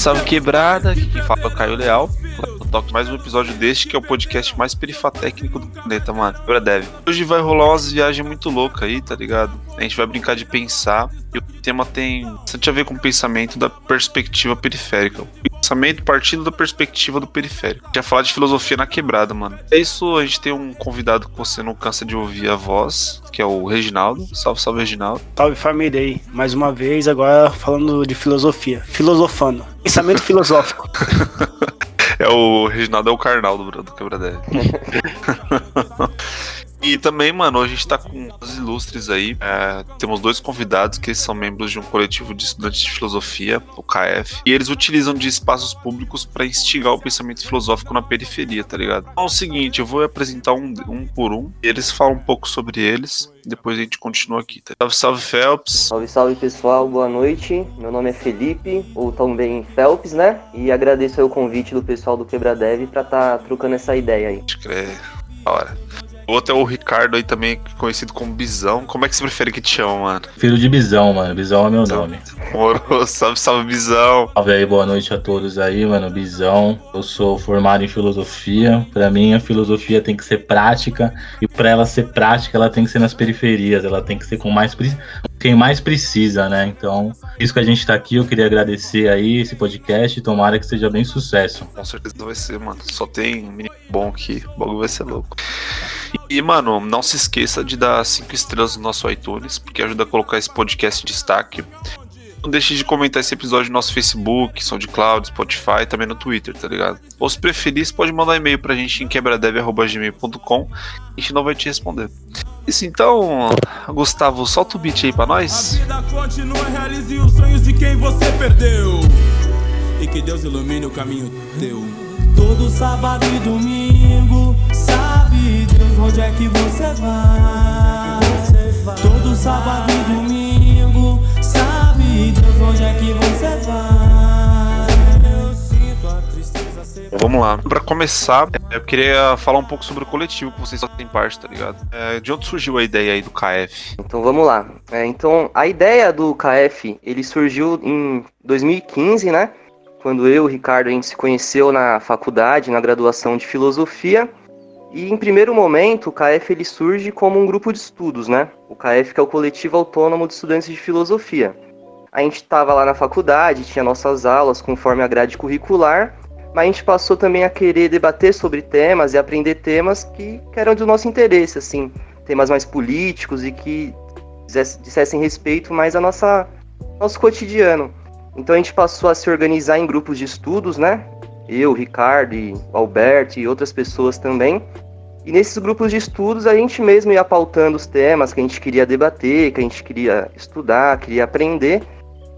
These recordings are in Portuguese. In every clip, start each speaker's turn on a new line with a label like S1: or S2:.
S1: Salve, quebrada, quem fala o Caio Leal. Toco mais um episódio deste, que é o podcast mais perifatécnico do planeta, mano. Agora deve. Hoje vai rolar umas viagens muito loucas aí, tá ligado? A gente vai brincar de pensar. E o tema tem bastante a ver com o pensamento da perspectiva periférica. Pensamento partindo da perspectiva do periférico. Já falar de filosofia na quebrada, mano. É isso, a gente tem um convidado que você não cansa de ouvir a voz, que é o Reginaldo. Salve, salve, Reginaldo.
S2: Salve família aí. Mais uma vez, agora falando de filosofia. Filosofando. Pensamento filosófico.
S1: É o Reginaldo é o carnal do, do Quebradeve. E também, mano, a gente tá com os ilustres aí. É, temos dois convidados que são membros de um coletivo de estudantes de filosofia, o KF. E eles utilizam de espaços públicos para instigar o pensamento filosófico na periferia, tá ligado? Então é o seguinte, eu vou apresentar um, um por um. Eles falam um pouco sobre eles. Depois a gente continua aqui. Tá? Salve, salve, Phelps.
S3: Salve, salve pessoal, boa noite. Meu nome é Felipe, ou também Phelps, né? E agradeço o convite do pessoal do Quebradev pra tá trocando essa ideia aí.
S1: Pode crer. Da hora. O outro é o Ricardo aí também, conhecido como Bisão. Como é que você prefere que te chama, mano?
S4: Filho de Bisão, mano. Bisão é meu nome.
S1: Moro, salve, salve, Bisão.
S4: Salve aí, boa noite a todos aí, mano. Bisão. Eu sou formado em filosofia. Pra mim, a filosofia tem que ser prática. E pra ela ser prática, ela tem que ser nas periferias. Ela tem que ser com mais quem mais precisa, né? Então, isso que a gente tá aqui, eu queria agradecer aí esse podcast. Tomara que seja bem sucesso.
S1: Com certeza vai ser, mano. Só tem um menino bom aqui. O bagulho vai ser louco. E, mano, não se esqueça de dar cinco estrelas no nosso iTunes, porque ajuda a colocar esse podcast em destaque. Não deixe de comentar esse episódio no nosso Facebook, SoundCloud, Spotify também no Twitter, tá ligado? Ou se preferir, você pode mandar e-mail pra gente em quebradev.gmail.com a gente não vai te responder. Isso então, Gustavo, solta o beat aí pra nós.
S5: A vida continua, realize os sonhos de quem você perdeu. E que Deus ilumine o caminho teu. Todo sábado e domingo, sabe Deus onde é que você vai. Todo sábado e domingo, sabe Deus onde é que você vai. Eu sinto a tristeza ser.
S1: Vamos lá. Pra começar, eu queria falar um pouco sobre o coletivo que vocês fazem parte, tá ligado? É, de onde surgiu a ideia aí do KF?
S3: Então vamos lá. É, então a ideia do KF ele surgiu em 2015, né? Quando eu e o Ricardo a gente se conheceu na faculdade, na graduação de filosofia. E em primeiro momento o KF ele surge como um grupo de estudos, né? O KF que é o coletivo autônomo de estudantes de filosofia. A gente estava lá na faculdade, tinha nossas aulas conforme a grade curricular, mas a gente passou também a querer debater sobre temas e aprender temas que, que eram do nosso interesse, assim, temas mais políticos e que dissesse- dissessem respeito mais ao nosso cotidiano. Então a gente passou a se organizar em grupos de estudos, né? Eu, Ricardo, e Alberto e outras pessoas também. E nesses grupos de estudos a gente mesmo ia pautando os temas que a gente queria debater, que a gente queria estudar, queria aprender.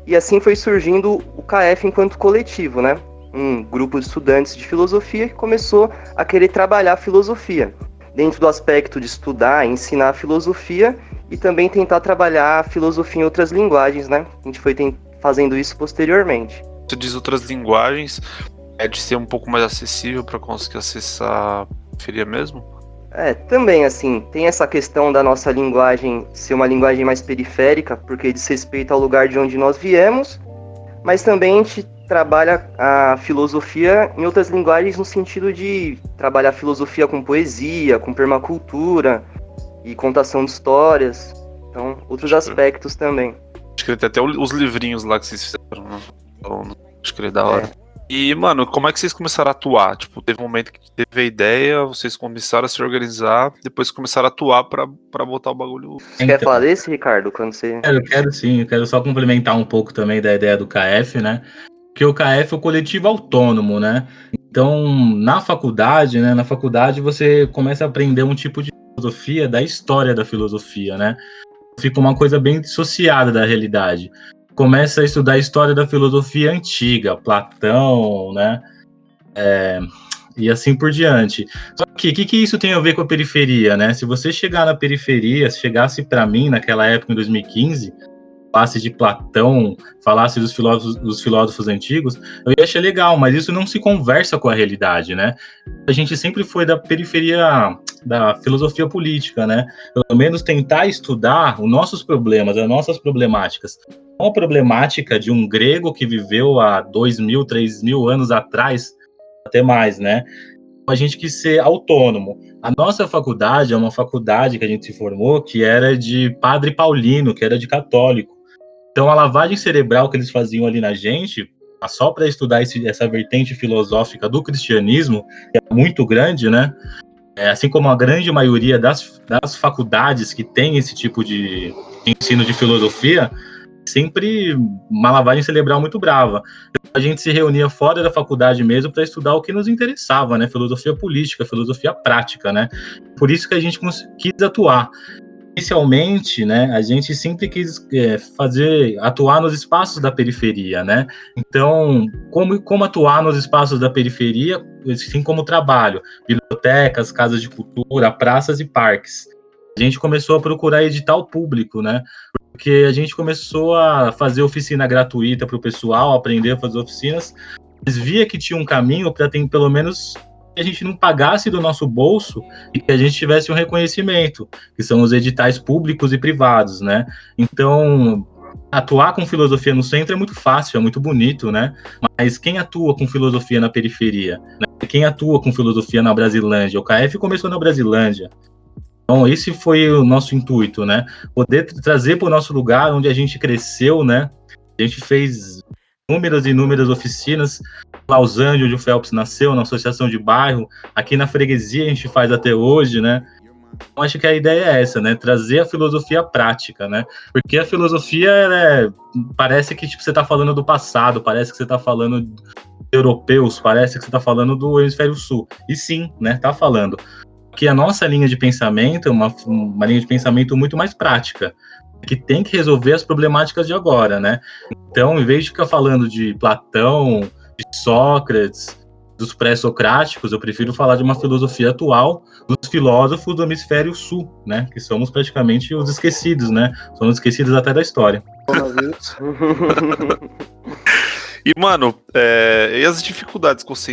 S3: E assim foi surgindo o KF enquanto coletivo, né? Um grupo de estudantes de filosofia que começou a querer trabalhar a filosofia. Dentro do aspecto de estudar, ensinar a filosofia e também tentar trabalhar a filosofia em outras linguagens, né? A gente foi fazendo isso posteriormente.
S1: Você diz outras linguagens, é de ser um pouco mais acessível pra conseguir acessar a periferia mesmo?
S3: É, também assim, tem essa questão da nossa linguagem ser uma linguagem mais periférica, porque diz respeito ao lugar de onde nós viemos, mas também a gente trabalha a filosofia em outras linguagens no sentido de trabalhar a filosofia com poesia, com permacultura e contação de histórias. Então, outros
S1: Acho que-
S3: aspectos também.
S1: Acho que tem até os livrinhos lá que vocês fizeram, né? Então, Acho que é da hora. E, mano, como é que vocês começaram a atuar? Tipo, teve um momento que teve a ideia, vocês começaram a se organizar, depois começaram a atuar pra, pra botar o bagulho.
S3: Você quer falar desse, Ricardo, quando você...
S4: Eu quero sim, eu quero só complementar um pouco também da ideia do KF, né? Porque o KF é o coletivo autônomo, né? Então, na faculdade, né? Na faculdade você começa a aprender um tipo de filosofia da história da filosofia, né? Fica uma coisa bem dissociada da realidade. Começa a estudar a história da filosofia antiga, Platão, né? É, e assim por diante. Só que o que, que isso tem a ver com a periferia, né? Se você chegar na periferia, se chegasse para mim naquela época, em 2015, falasse de Platão, falasse dos filósofos, dos filósofos antigos, eu ia achar legal, mas isso não se conversa com a realidade, né? A gente sempre foi da periferia da filosofia política, né? Pelo menos tentar estudar os nossos problemas, as nossas problemáticas. Uma problemática de um grego que viveu há dois mil, três mil anos atrás, até mais, né? A gente quis ser autônomo. A nossa faculdade é uma faculdade que a gente se formou que era de padre paulino, que era de católico. Então a lavagem cerebral que eles faziam ali na gente, só para estudar esse, essa vertente filosófica do cristianismo, que é muito grande, né? É, assim como a grande maioria das, das faculdades que tem esse tipo de ensino de filosofia, sempre uma lavagem cerebral muito brava. A gente se reunia fora da faculdade mesmo para estudar o que nos interessava, né? Filosofia política, filosofia prática, né? Por isso que a gente quis atuar. Inicialmente, né, a gente sempre quis é, fazer, atuar nos espaços da periferia, né? Então, como, como atuar nos espaços da periferia, assim como trabalho, bibliotecas, casas de cultura, praças e parques. A gente começou a procurar edital público, né? porque a gente começou a fazer oficina gratuita para o pessoal, aprender a fazer oficinas, mas via que tinha um caminho para ter pelo menos que a gente não pagasse do nosso bolso e que a gente tivesse um reconhecimento, que são os editais públicos e privados, né? Então, atuar com filosofia no centro é muito fácil, é muito bonito, né? Mas quem atua com filosofia na periferia? Né? Quem atua com filosofia na Brasilândia? O KF começou na Brasilândia. Então, esse foi o nosso intuito, né? Poder trazer para o nosso lugar onde a gente cresceu, né? A gente fez inúmeras e inúmeras oficinas. Angeles, onde o Phelps nasceu, na associação de bairro. Aqui na freguesia a gente faz até hoje, né? Então, acho que a ideia é essa, né? Trazer a filosofia prática, né? Porque a filosofia é, parece que tipo, você está falando do passado, parece que você está falando europeus, parece que você está falando do hemisfério sul. E sim, né? Tá falando que a nossa linha de pensamento é uma, uma linha de pensamento muito mais prática, que tem que resolver as problemáticas de agora, né? Então, em vez de ficar falando de Platão, de Sócrates, dos pré-socráticos, eu prefiro falar de uma filosofia atual dos filósofos do hemisfério sul, né? Que somos praticamente os esquecidos, né? Somos esquecidos até da história.
S1: e, mano, é, e as dificuldades que você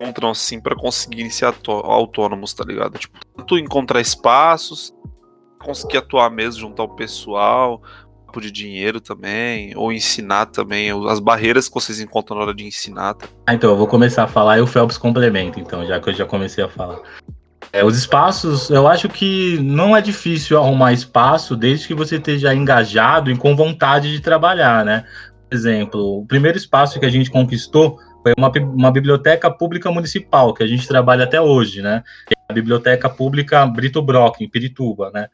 S1: encontram assim para conseguir ser autônomos, tá ligado? Tipo, tanto encontrar espaços, conseguir atuar mesmo, juntar o pessoal, de dinheiro também, ou ensinar também, as barreiras que vocês encontram na hora de ensinar. Tá?
S4: Ah, então, eu vou começar a falar e o Phelps complementa, então, já que eu já comecei a falar. É, os espaços, eu acho que não é difícil arrumar espaço desde que você esteja engajado e com vontade de trabalhar, né? Por exemplo, o primeiro espaço que a gente conquistou foi uma, uma biblioteca pública municipal, que a gente trabalha até hoje, né? É a Biblioteca Pública Brito Brock, em Pirituba, né?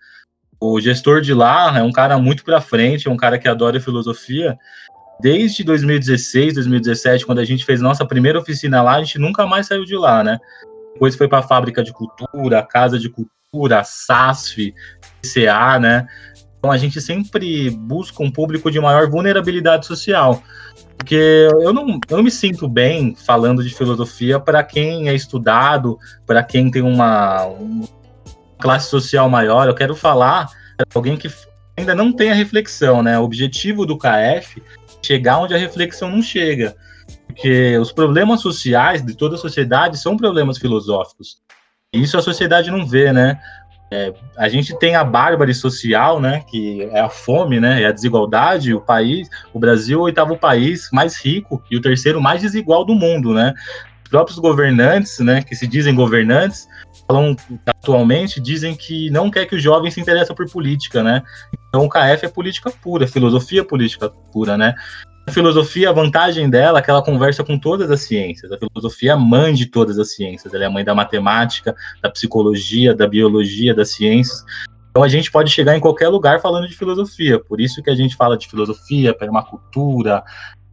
S4: O gestor de lá é um cara muito para frente, é um cara que adora filosofia. Desde 2016, 2017, quando a gente fez nossa primeira oficina lá, a gente nunca mais saiu de lá, né? Depois foi para a Fábrica de Cultura, Casa de Cultura, SASF, CA, né? Então a gente sempre busca um público de maior vulnerabilidade social. Porque eu não, eu não me sinto bem falando de filosofia para quem é estudado, para quem tem uma, uma, classe social maior. Eu quero falar para alguém que ainda não tem a reflexão, né? O objetivo do KF é chegar onde a reflexão não chega. Porque os problemas sociais de toda a sociedade são problemas filosóficos. E isso a sociedade não vê, né? É, a gente tem a bárbare social, né, que é a fome, né, é a desigualdade. O país, o Brasil, é o oitavo país mais rico e o terceiro mais desigual do mundo, né. Os próprios governantes, né, que se dizem governantes, falam atualmente, dizem que não quer que os jovens se interessem por política, né. Então o KF é política pura, filosofia política pura, né. A filosofia, a vantagem dela é que ela conversa com todas as ciências. A filosofia é a mãe de todas as ciências. Ela é a mãe da matemática, da psicologia, da biologia, das ciências. Então a gente pode chegar em qualquer lugar falando de filosofia. Por isso que a gente fala de filosofia, permacultura,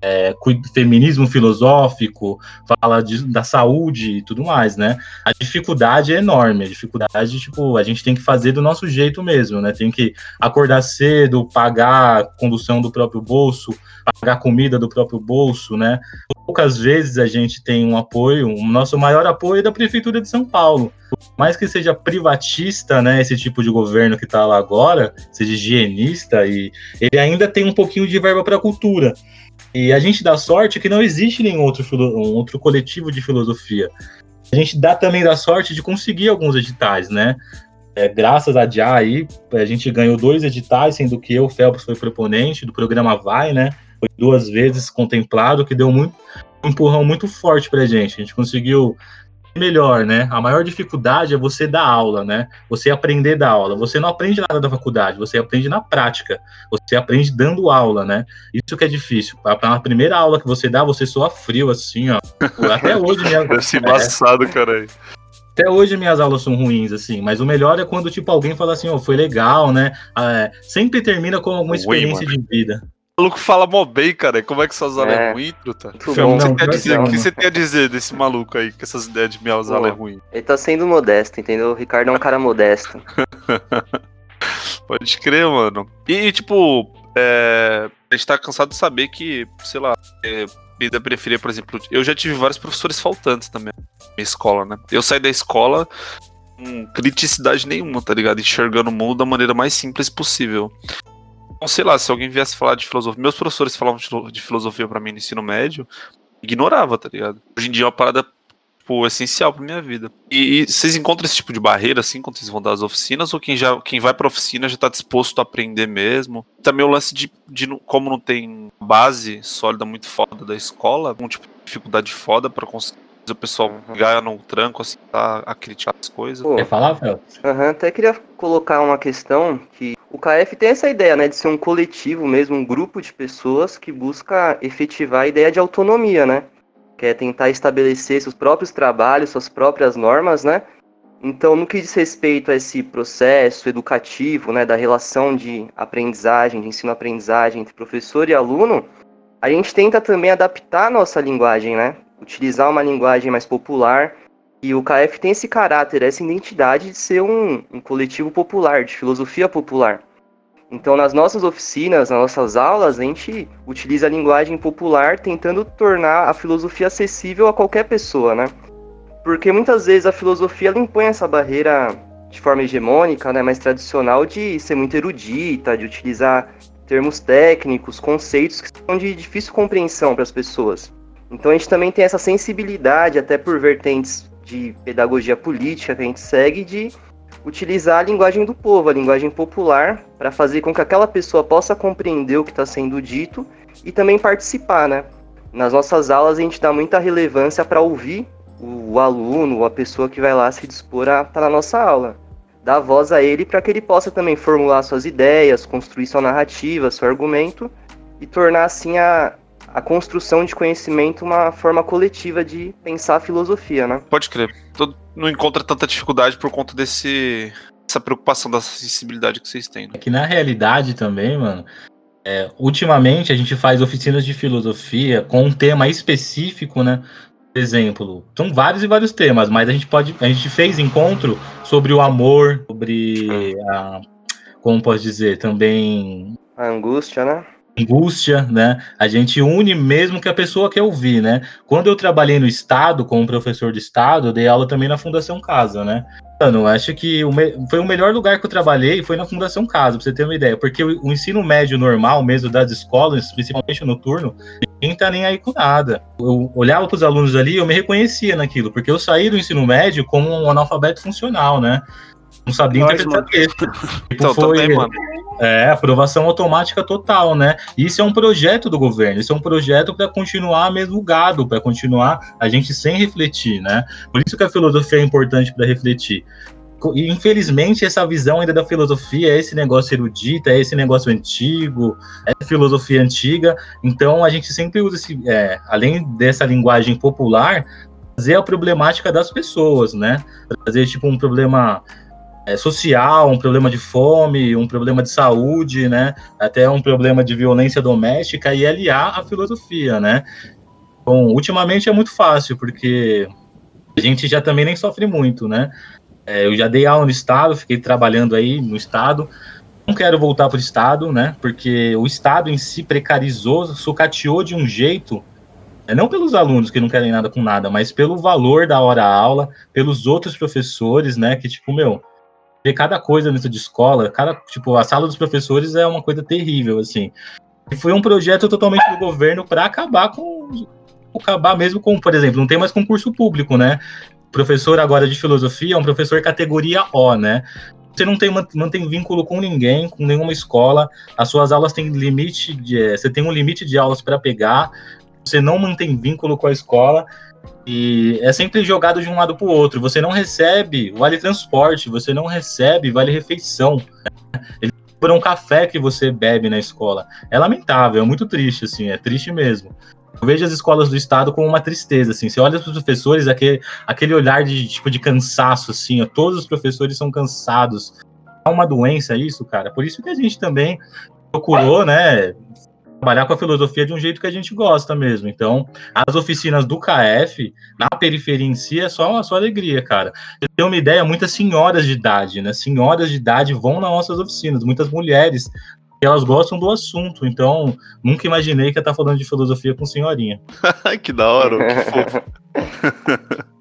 S4: é, feminismo filosófico, fala de, da saúde e tudo mais, né? A dificuldade é enorme, a dificuldade, tipo, a gente tem que fazer do nosso jeito mesmo, né? Tem que acordar cedo, pagar condução do próprio bolso, pagar comida do próprio bolso, né? Poucas vezes a gente tem um apoio, o nosso maior apoio é da Prefeitura de São Paulo. Por mais que seja privatista, né, esse tipo de governo que está lá agora, seja higienista, e ele ainda tem um pouquinho de verba para cultura. E a gente dá sorte que não existe nenhum outro, um outro coletivo de filosofia. A gente dá também da sorte de conseguir alguns editais, né? É, graças a Já aí, a gente ganhou dois editais, sendo que eu, Phelps, foi proponente do programa Vai, né? Foi duas vezes contemplado, que deu muito, um empurrão muito forte pra gente. A gente conseguiu melhor, né? A maior dificuldade é você dar aula, né? Você aprender da aula. Você não aprende nada da faculdade, você aprende na prática. Você aprende dando aula, né? Isso que é difícil. Na primeira aula que você dá, você soa frio, assim, ó. Até hoje, minha...
S1: Deve ser embaçado, caralho.
S4: Até hoje minhas aulas são ruins, assim, mas o melhor é quando, tipo, alguém fala assim, ó, oh, foi legal, né? É, sempre termina com alguma experiência Ruim, de vida.
S1: O maluco fala mó bem, cara. Como é que suas é, é ruim, truta? O que, você quer dizer, o que você tem a dizer desse maluco aí, que essas ideias de minha aula é ruim?
S3: Ele tá sendo modesto, entendeu? O Ricardo é um cara modesto.
S1: Pode crer, mano. E, tipo, é, a gente tá cansado de saber que, sei lá, é, vida preferir, por exemplo, eu já tive vários professores faltantes também na minha escola, né? Eu saí da escola com criticidade nenhuma, tá ligado? Enxergando o mundo da maneira mais simples possível. Então, sei lá, se alguém viesse falar de filosofia, meus professores falavam de filosofia para mim no ensino médio, ignorava, tá ligado? Hoje em dia é uma parada tipo, essencial pra minha vida. E, e, vocês encontram esse tipo de barreira, assim, quando vocês vão dar as oficinas? Ou quem, já, quem vai pra oficina já tá disposto a aprender mesmo? Também o lance de, de como não tem base sólida muito foda da escola, um tipo de dificuldade foda para conseguir o pessoal ganhar no tranco, assim, tá, a criticar as coisas.
S4: Quer falar, Fel?
S3: Uhum, até queria colocar uma questão que o KF tem essa ideia, né, de ser um coletivo mesmo, um grupo de pessoas que busca efetivar a ideia de autonomia, né? que é tentar estabelecer seus próprios trabalhos, suas próprias normas, né? Então, no que diz respeito a esse processo educativo, né, da relação de aprendizagem, de ensino-aprendizagem entre professor e aluno, a gente tenta também adaptar a nossa linguagem, né? Utilizar uma linguagem mais popular. E o KF tem esse caráter, essa identidade de ser um, um coletivo popular, de filosofia popular. Então, nas nossas oficinas, nas nossas aulas, a gente utiliza a linguagem popular tentando tornar a filosofia acessível a qualquer pessoa, né? Porque muitas vezes a filosofia ela impõe essa barreira de forma hegemônica, né, mais tradicional, de ser muito erudita, de utilizar termos técnicos, conceitos que são de difícil compreensão para as pessoas. Então a gente também tem essa sensibilidade, até por vertentes de pedagogia política que a gente segue, de utilizar a linguagem do povo, a linguagem popular, para fazer com que aquela pessoa possa compreender o que está sendo dito e também participar, né? Nas nossas aulas a gente dá muita relevância para ouvir o, o aluno a pessoa que vai lá se dispor a estar tá na nossa aula. Dar voz a ele para que ele possa também formular suas ideias, construir sua narrativa, seu argumento e tornar assim a, a construção de conhecimento uma forma coletiva de pensar a filosofia, né?
S1: Pode crer. Todo, não encontra tanta dificuldade por conta desse essa preocupação dessa sensibilidade que vocês têm. Né?
S4: É que na realidade também, mano, é, ultimamente a gente faz oficinas de filosofia com um tema específico, né? Por exemplo, são vários e vários temas, mas a gente pode, a gente fez encontro sobre o amor, sobre a, como posso dizer, também
S3: a angústia, né?
S4: Angústia, né? A gente une mesmo que a pessoa quer ouvir, né? Quando eu trabalhei no Estado, como professor de Estado, eu dei aula também na Fundação Casa, né? Mano, acho que o me... foi o melhor lugar que eu trabalhei foi na Fundação Casa, pra você ter uma ideia. Porque o, ensino médio normal, mesmo das escolas, principalmente noturno, ninguém tá nem aí com nada. Eu olhava pros alunos ali eu me reconhecia naquilo, porque eu saí do ensino médio como um analfabeto funcional, né? Não sabia interpretar texto. Tipo,
S1: então, foi... também, mano
S4: é, aprovação automática total, né? Isso é um projeto do governo, isso é um projeto para continuar mesmo gado, para continuar a gente sem refletir, né? Por isso que a filosofia é importante para refletir. Infelizmente, essa visão ainda da filosofia é esse negócio erudito, é esse negócio antigo, é filosofia antiga. Então, a gente sempre usa esse, é, além dessa linguagem popular, trazer a problemática das pessoas, né? Trazer, tipo, um problema é, social, um problema de fome, um problema de saúde, né? Até um problema de violência doméstica e aliar a filosofia, né? Bom, ultimamente é muito fácil, porque a gente já também nem sofre muito, né? É, eu já dei aula no Estado, fiquei trabalhando aí no Estado. Não quero voltar para o Estado, né? Porque o Estado em si precarizou, sucateou de um jeito é não pelos alunos que não querem nada com nada, mas pelo valor da hora aula, pelos outros professores, né? Que, tipo, meu, ver cada coisa dentro de escola, cada, tipo, a sala dos professores é uma coisa terrível, assim. E foi um projeto totalmente do governo para acabar com acabar mesmo com, por exemplo, não tem mais concurso público, né? professor agora de filosofia é um professor categoria O, né? você não tem, mantém vínculo com ninguém, com nenhuma escola, as suas aulas têm limite de. É, você tem um limite de aulas para pegar, você não mantém vínculo com a escola. E é sempre jogado de um lado para o outro. Você não recebe vale transporte, você não recebe vale refeição. Ele por um café que você bebe na escola. É lamentável, é muito triste, assim, é triste mesmo. Eu vejo as escolas do estado com uma tristeza, assim. Você olha para os professores, aquele, aquele olhar de tipo de cansaço, assim. Ó, todos os professores são cansados. É uma doença isso, cara. Por isso que a gente também procurou, né, trabalhar com a filosofia de um jeito que a gente gosta mesmo. Então, as oficinas do KF, na periferia em si, é só, só alegria, cara. Eu tenho uma ideia, muitas senhoras de idade, né? Senhoras de idade vão nas nossas oficinas, muitas mulheres elas gostam do assunto, então nunca imaginei que ia estar falando de filosofia com senhorinha.
S1: que da hora, que fofo.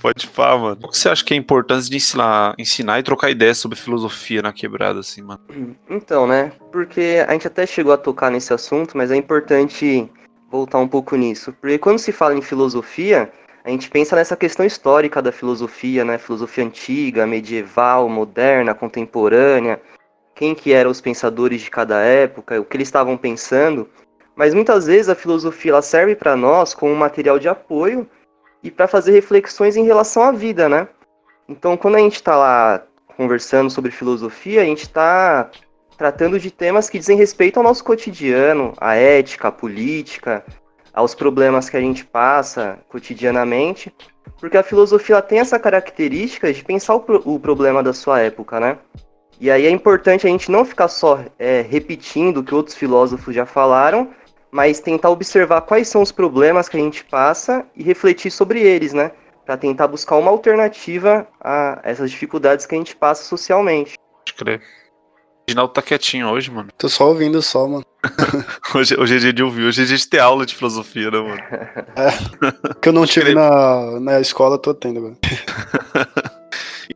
S1: Pode falar, mano. O que você acha que é importante de ensinar, ensinar e trocar ideias sobre filosofia na quebrada, assim, mano?
S3: Então, né? Porque a gente até chegou a tocar nesse assunto, mas é importante voltar um pouco nisso. Porque quando se fala em filosofia, a gente pensa nessa questão histórica da filosofia, né? Filosofia antiga, medieval, moderna, contemporânea quem que eram os pensadores de cada época, o que eles estavam pensando, mas muitas vezes a filosofia ela serve para nós como um material de apoio e para fazer reflexões em relação à vida, né? Então, quando a gente está lá conversando sobre filosofia, a gente está tratando de temas que dizem respeito ao nosso cotidiano, à ética, à política, aos problemas que a gente passa cotidianamente, porque a filosofia tem essa característica de pensar o, pro o problema da sua época, né? E aí é importante a gente não ficar só é, repetindo o que outros filósofos já falaram, mas tentar observar quais são os problemas que a gente passa e refletir sobre eles, né? Para tentar buscar uma alternativa a essas dificuldades que a gente passa socialmente.
S1: Pode crer. O Reginaldo tá quietinho hoje, mano.
S2: Tô só ouvindo só, mano.
S1: hoje, hoje é dia de ouvir, hoje é dia de ter aula de filosofia, né, mano?
S2: É. Que eu não tive na, na escola, tô tendo agora.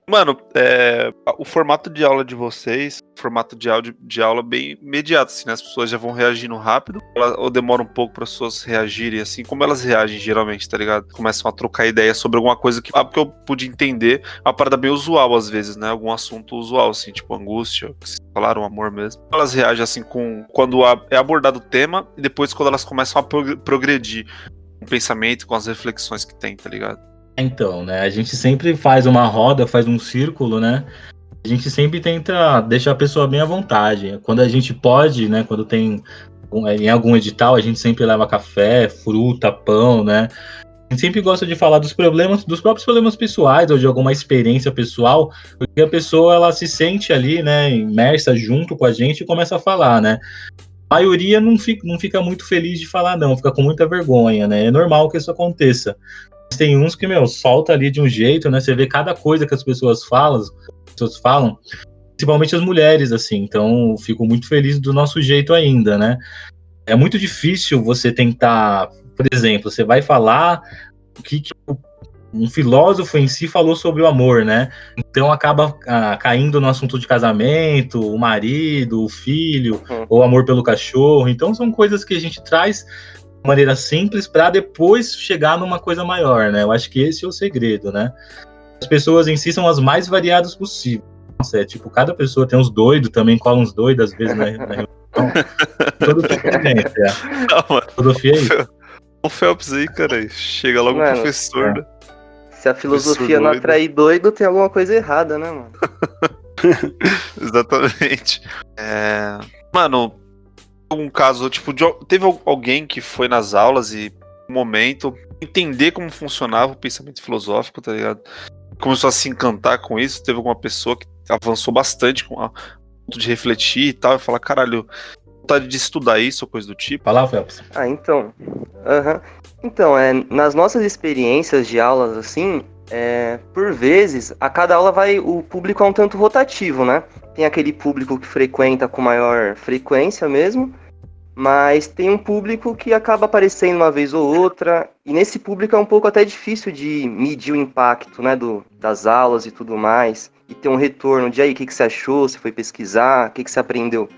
S1: Mano, é, o formato de aula de vocês, formato de, áudio, de aula bem imediato, assim, né? As pessoas já vão reagindo rápido, ou demora um pouco para as pessoas reagirem, assim, como elas reagem geralmente, tá ligado? Começam a trocar ideia sobre alguma coisa que, ah, porque eu pude entender, uma parada bem usual às vezes, né? Algum assunto usual, assim, tipo angústia, que vocês falaram, amor mesmo. Elas reagem, assim, com quando é abordado o tema e depois quando elas começam a progredir com o pensamento, com as reflexões que tem, tá ligado?
S4: Então, né? A gente sempre faz uma roda, faz um círculo, né? A gente sempre tenta deixar a pessoa bem à vontade. Quando a gente pode, né? Quando tem em algum edital, a gente sempre leva café, fruta, pão, né? A gente sempre gosta de falar dos problemas, dos próprios problemas pessoais ou de alguma experiência pessoal, porque a pessoa ela se sente ali, né, imersa junto com a gente e começa a falar, né? A maioria não fica, não fica muito feliz de falar, não, fica com muita vergonha, né? É normal que isso aconteça tem uns que, meu, solta ali de um jeito, né? Você vê cada coisa que as pessoas falam, as pessoas falam, principalmente as mulheres, assim. Então, fico muito feliz do nosso jeito ainda, né? É muito difícil você tentar, por exemplo, você vai falar o que, que um filósofo em si falou sobre o amor, né? Então acaba ah, caindo no assunto de casamento, o marido, o filho, uhum. ou amor pelo cachorro. Então são coisas que a gente traz maneira simples para depois chegar numa coisa maior, né? Eu acho que esse é o segredo, né? As pessoas em si são as mais variadas possível. Nossa, é tipo, cada pessoa tem uns doidos, também cola uns doidos às vezes na, na reunião. Todo tipo de gente, é.
S1: Filosofia é isso. O Phelps aí, cara, chega logo mano, o professor, é. né?
S3: Se a filosofia não atrair doido, tem alguma coisa errada, né, mano?
S1: Exatamente. É... Mano, um caso, tipo, de, teve alguém que foi nas aulas e, um momento, entender como funcionava o pensamento filosófico, tá ligado? Começou a se encantar com isso. Teve alguma pessoa que avançou bastante com a ponto de refletir e tal, e falar, caralho, vontade de estudar isso ou coisa do tipo.
S4: Fala, Phelps.
S3: Ah, então. Uhum. Então, é, nas nossas experiências de aulas, assim, é, por vezes, a cada aula vai. O público é um tanto rotativo, né? Tem aquele público que frequenta com maior frequência mesmo, mas tem um público que acaba aparecendo uma vez ou outra, e nesse público é um pouco até difícil de medir o impacto né, do, das aulas e tudo mais, e ter um retorno de aí, o que, que você achou, você foi pesquisar, o que, que você aprendeu.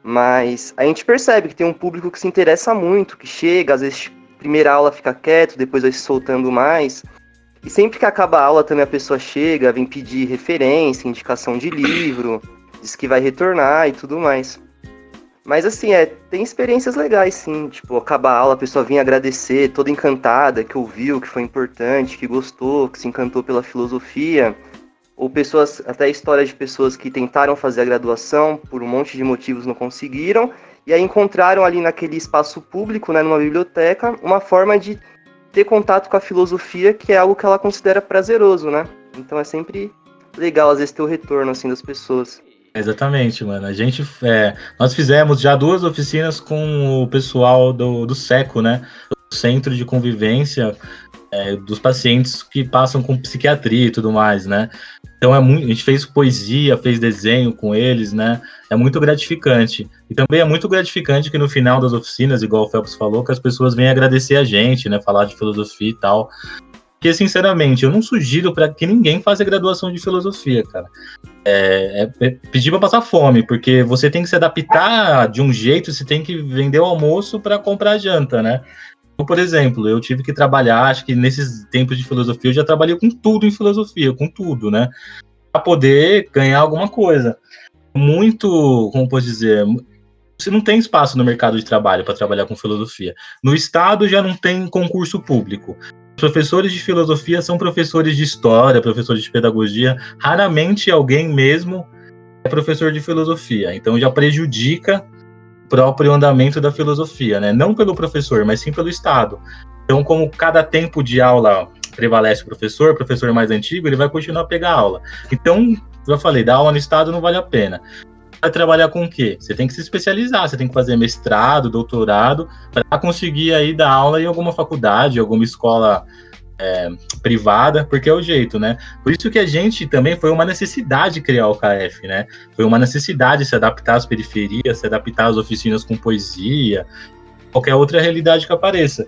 S3: Mas a gente percebe que tem um público que se interessa muito, que chega, às vezes primeira aula fica quieto, depois vai se soltando mais. E sempre que acaba a aula também a pessoa chega, vem pedir referência, indicação de livro, diz que vai retornar e tudo mais. Mas assim, é, tem experiências legais, sim. Tipo, acaba a aula, a pessoa vem agradecer, toda encantada, que ouviu, que foi importante, que gostou, que se encantou pela filosofia. Ou pessoas, até histórias de pessoas que tentaram fazer a graduação, por um monte de motivos não conseguiram, e aí encontraram ali naquele espaço público, né, numa biblioteca, uma forma de ter contato com a filosofia, que é algo que ela considera prazeroso, né? Então é sempre legal, às vezes, ter o retorno, assim, das pessoas.
S4: Exatamente, mano. A gente, é, nós fizemos já duas oficinas com o pessoal do, do SECO, né? O Centro de Convivência é, dos pacientes que passam com psiquiatria e tudo mais, né? Então é muito, a gente fez poesia, fez desenho com eles, né? É muito gratificante. E também é muito gratificante que no final das oficinas, igual o Phelps falou, que as pessoas vêm agradecer a gente, né? Falar de filosofia e tal. Porque, sinceramente, eu não sugiro para que ninguém faça graduação de filosofia, cara. É, é, é pedir para passar fome, porque você tem que se adaptar de um jeito, você tem que vender o almoço para comprar a janta, né? Então, por exemplo, eu tive que trabalhar, acho que nesses tempos de filosofia eu já trabalhei com tudo em filosofia, com tudo, né? Para poder ganhar alguma coisa. Muito, como posso dizer, você não tem espaço no mercado de trabalho para trabalhar com filosofia. No estado já não tem concurso público. Professores de filosofia são professores de história, professores de pedagogia. Raramente alguém mesmo é professor de filosofia. Então já prejudica próprio andamento da filosofia, né? Não pelo professor, mas sim pelo Estado. Então, como cada tempo de aula prevalece o professor, o professor mais antigo, ele vai continuar a pegar aula. Então, já falei, dar aula no Estado não vale a pena vai trabalhar com o quê? Você tem que se especializar, você tem que fazer mestrado, doutorado, para conseguir aí dar aula em alguma faculdade, alguma escola é, privada, porque é o jeito, né? Por isso que a gente também foi uma necessidade criar o KF, né? Foi uma necessidade se adaptar às periferias, se adaptar às oficinas com poesia, qualquer outra realidade que apareça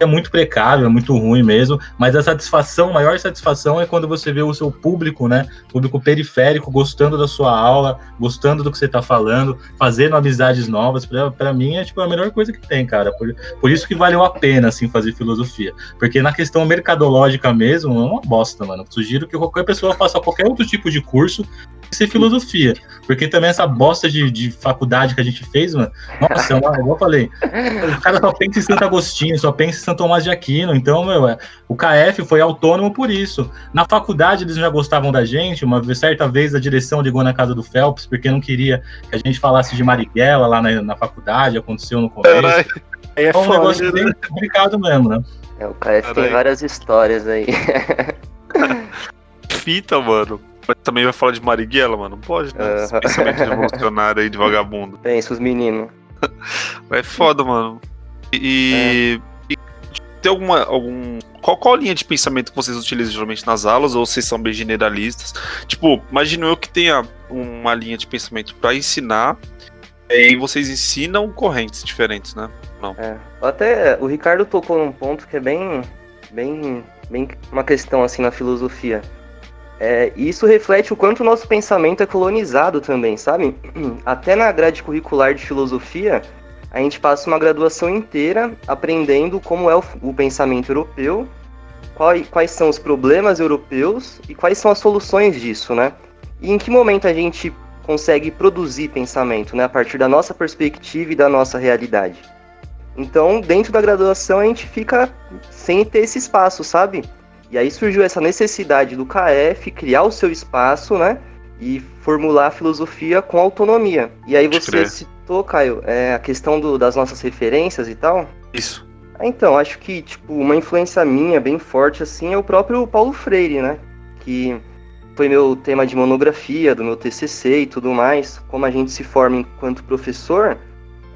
S4: é muito precário, é muito ruim mesmo, mas a satisfação, a maior satisfação é quando você vê o seu público, né, público periférico, gostando da sua aula, gostando do que você está falando, fazendo amizades novas, para mim é tipo a melhor coisa que tem, cara, por, por isso que valeu a pena, assim, fazer filosofia, porque na questão mercadológica mesmo, é uma bosta, mano, sugiro que qualquer pessoa faça qualquer outro tipo de curso, ser filosofia. Porque também essa bosta de, de faculdade que a gente fez, mano, nossa, é uma, igual eu falei, o cara só pensa em Santo Agostinho, só pensa em São Tomás de Aquino. Então, meu, é, o KF foi autônomo por isso. Na faculdade eles já gostavam da gente. Uma certa vez a direção ligou na casa do Phelps porque não queria que a gente falasse de Marighella lá na, na faculdade, aconteceu no começo. É, é um foda, negócio né? bem complicado mesmo, né?
S3: É, o KF tem várias histórias aí.
S1: Fita, mano. Mas também vai falar de Marighella, mano. Não pode, né? Esse pensamento revolucionário aí de vagabundo.
S3: Pensa os meninos.
S1: É foda, mano. E, é. e, tem alguma. Algum, qual, qual linha de pensamento que vocês utilizam geralmente nas aulas? Ou vocês são bem generalistas? Tipo, imagino eu que tenha uma linha de pensamento para ensinar. E vocês ensinam correntes diferentes, né?
S3: Não. É. Até o Ricardo tocou num ponto que é bem. bem. bem uma questão assim na filosofia é, isso reflete o quanto o nosso pensamento é colonizado também, sabe? Até na grade curricular de filosofia, a gente passa uma graduação inteira aprendendo como é o, o pensamento europeu, quais são os problemas europeus e quais são as soluções disso, né? E em que momento a gente consegue produzir pensamento, né? A partir da nossa perspectiva e da nossa realidade. Então, dentro da graduação, a gente fica sem ter esse espaço, sabe? E aí surgiu essa necessidade do KF criar o seu espaço, né? E formular a filosofia com autonomia. E aí você citou, Caio, é, a questão do, das nossas referências e tal.
S1: Isso.
S3: Então, acho que, tipo, uma influência minha bem forte, assim, é o próprio Paulo Freire, né? Que foi meu tema de monografia, do meu TCC e tudo mais. Como a gente se forma enquanto professor,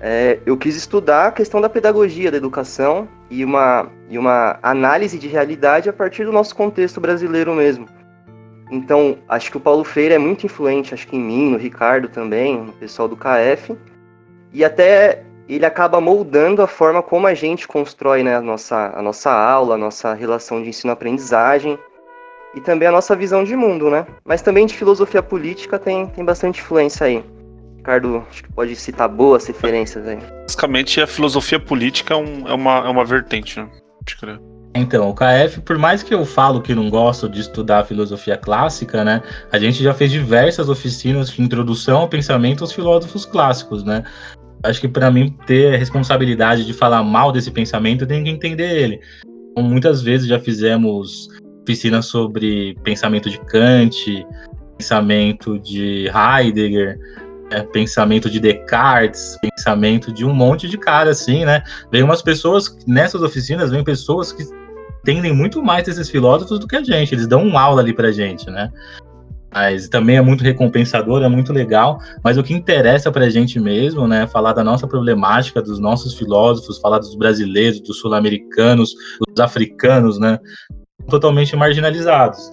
S3: é, eu quis estudar a questão da pedagogia da educação e uma, e uma análise de realidade a partir do nosso contexto brasileiro mesmo. Então, acho que o Paulo Freire é muito influente, acho que em mim, no Ricardo também, no pessoal do KF, e até ele acaba moldando a forma como a gente constrói né, a, nossa, a nossa aula, a nossa relação de ensino-aprendizagem e também a nossa visão de mundo, né? Mas também de filosofia política tem, tem bastante influência aí. Ricardo acho que pode citar boas referências aí.
S1: Basicamente, a filosofia política é, um, é, uma, é uma vertente, né?
S4: Então, o KF, por mais que eu falo que não gosto de estudar filosofia clássica, né? A gente já fez diversas oficinas de introdução ao pensamento aos filósofos clássicos, né? Acho que para mim ter a responsabilidade de falar mal desse pensamento, eu tenho que entender ele. Então, muitas vezes já fizemos oficinas sobre pensamento de Kant, pensamento de Heidegger, é, pensamento de Descartes, pensamento de um monte de cara, assim, né? Vem umas pessoas, nessas oficinas, vem pessoas que entendem muito mais desses filósofos do que a gente, eles dão uma aula ali pra gente, né? Mas também é muito recompensador, é muito legal. Mas o que interessa pra gente mesmo, né? Falar da nossa problemática, dos nossos filósofos, falar dos brasileiros, dos sul-americanos, dos africanos, né? Totalmente marginalizados.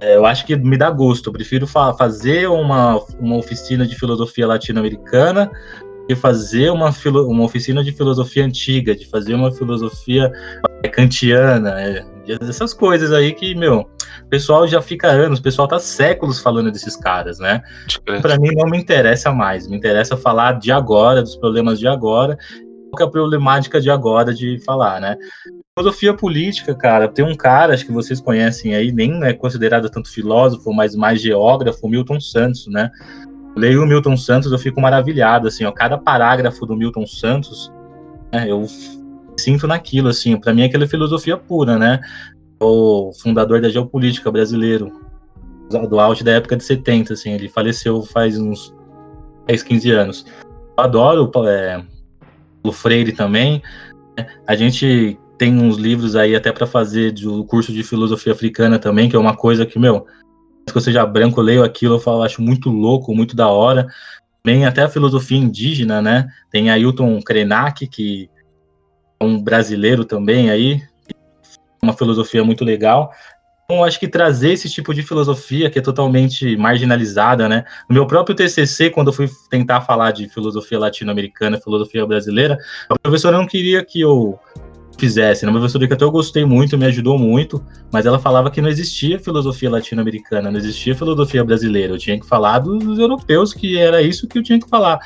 S4: É, eu acho que me dá gosto. Eu prefiro fa fazer uma, uma oficina de filosofia latino-americana e fazer uma, uma oficina de filosofia antiga, de fazer uma filosofia kantiana, é, essas coisas aí que, meu, o pessoal já fica anos, o pessoal tá séculos falando desses caras, né? Para mim não me interessa mais, me interessa falar de agora, dos problemas de agora, qual é a problemática de agora de falar, né? Filosofia política, cara, tem um cara, acho que vocês conhecem aí, nem é considerado tanto filósofo, mas mais geógrafo, Milton Santos, né? Leio o Milton Santos, eu fico maravilhado, assim, ó, cada parágrafo do Milton Santos, né, eu sinto naquilo, assim, para mim aquela é filosofia pura, né? O fundador da geopolítica brasileiro, do auge da época de 70, assim, ele faleceu faz uns 10, 15 anos. Eu adoro é, o Freire também. Né? A gente tem uns livros aí até para fazer do curso de filosofia africana também, que é uma coisa que, meu, que eu seja branco, leio aquilo, eu falo, acho muito louco, muito da hora. Também até a filosofia indígena, né? Tem Ailton Krenak, que é um brasileiro também aí, uma filosofia muito legal. Então, acho que trazer esse tipo de filosofia que é totalmente marginalizada, né? No meu próprio TCC, quando eu fui tentar falar de filosofia latino-americana, filosofia brasileira, a professora não queria que eu fizesse. Uma professora que até eu gostei muito, me ajudou muito, mas ela falava que não existia filosofia latino-americana, não existia filosofia brasileira. Eu tinha que falar dos europeus, que era isso que eu tinha que falar.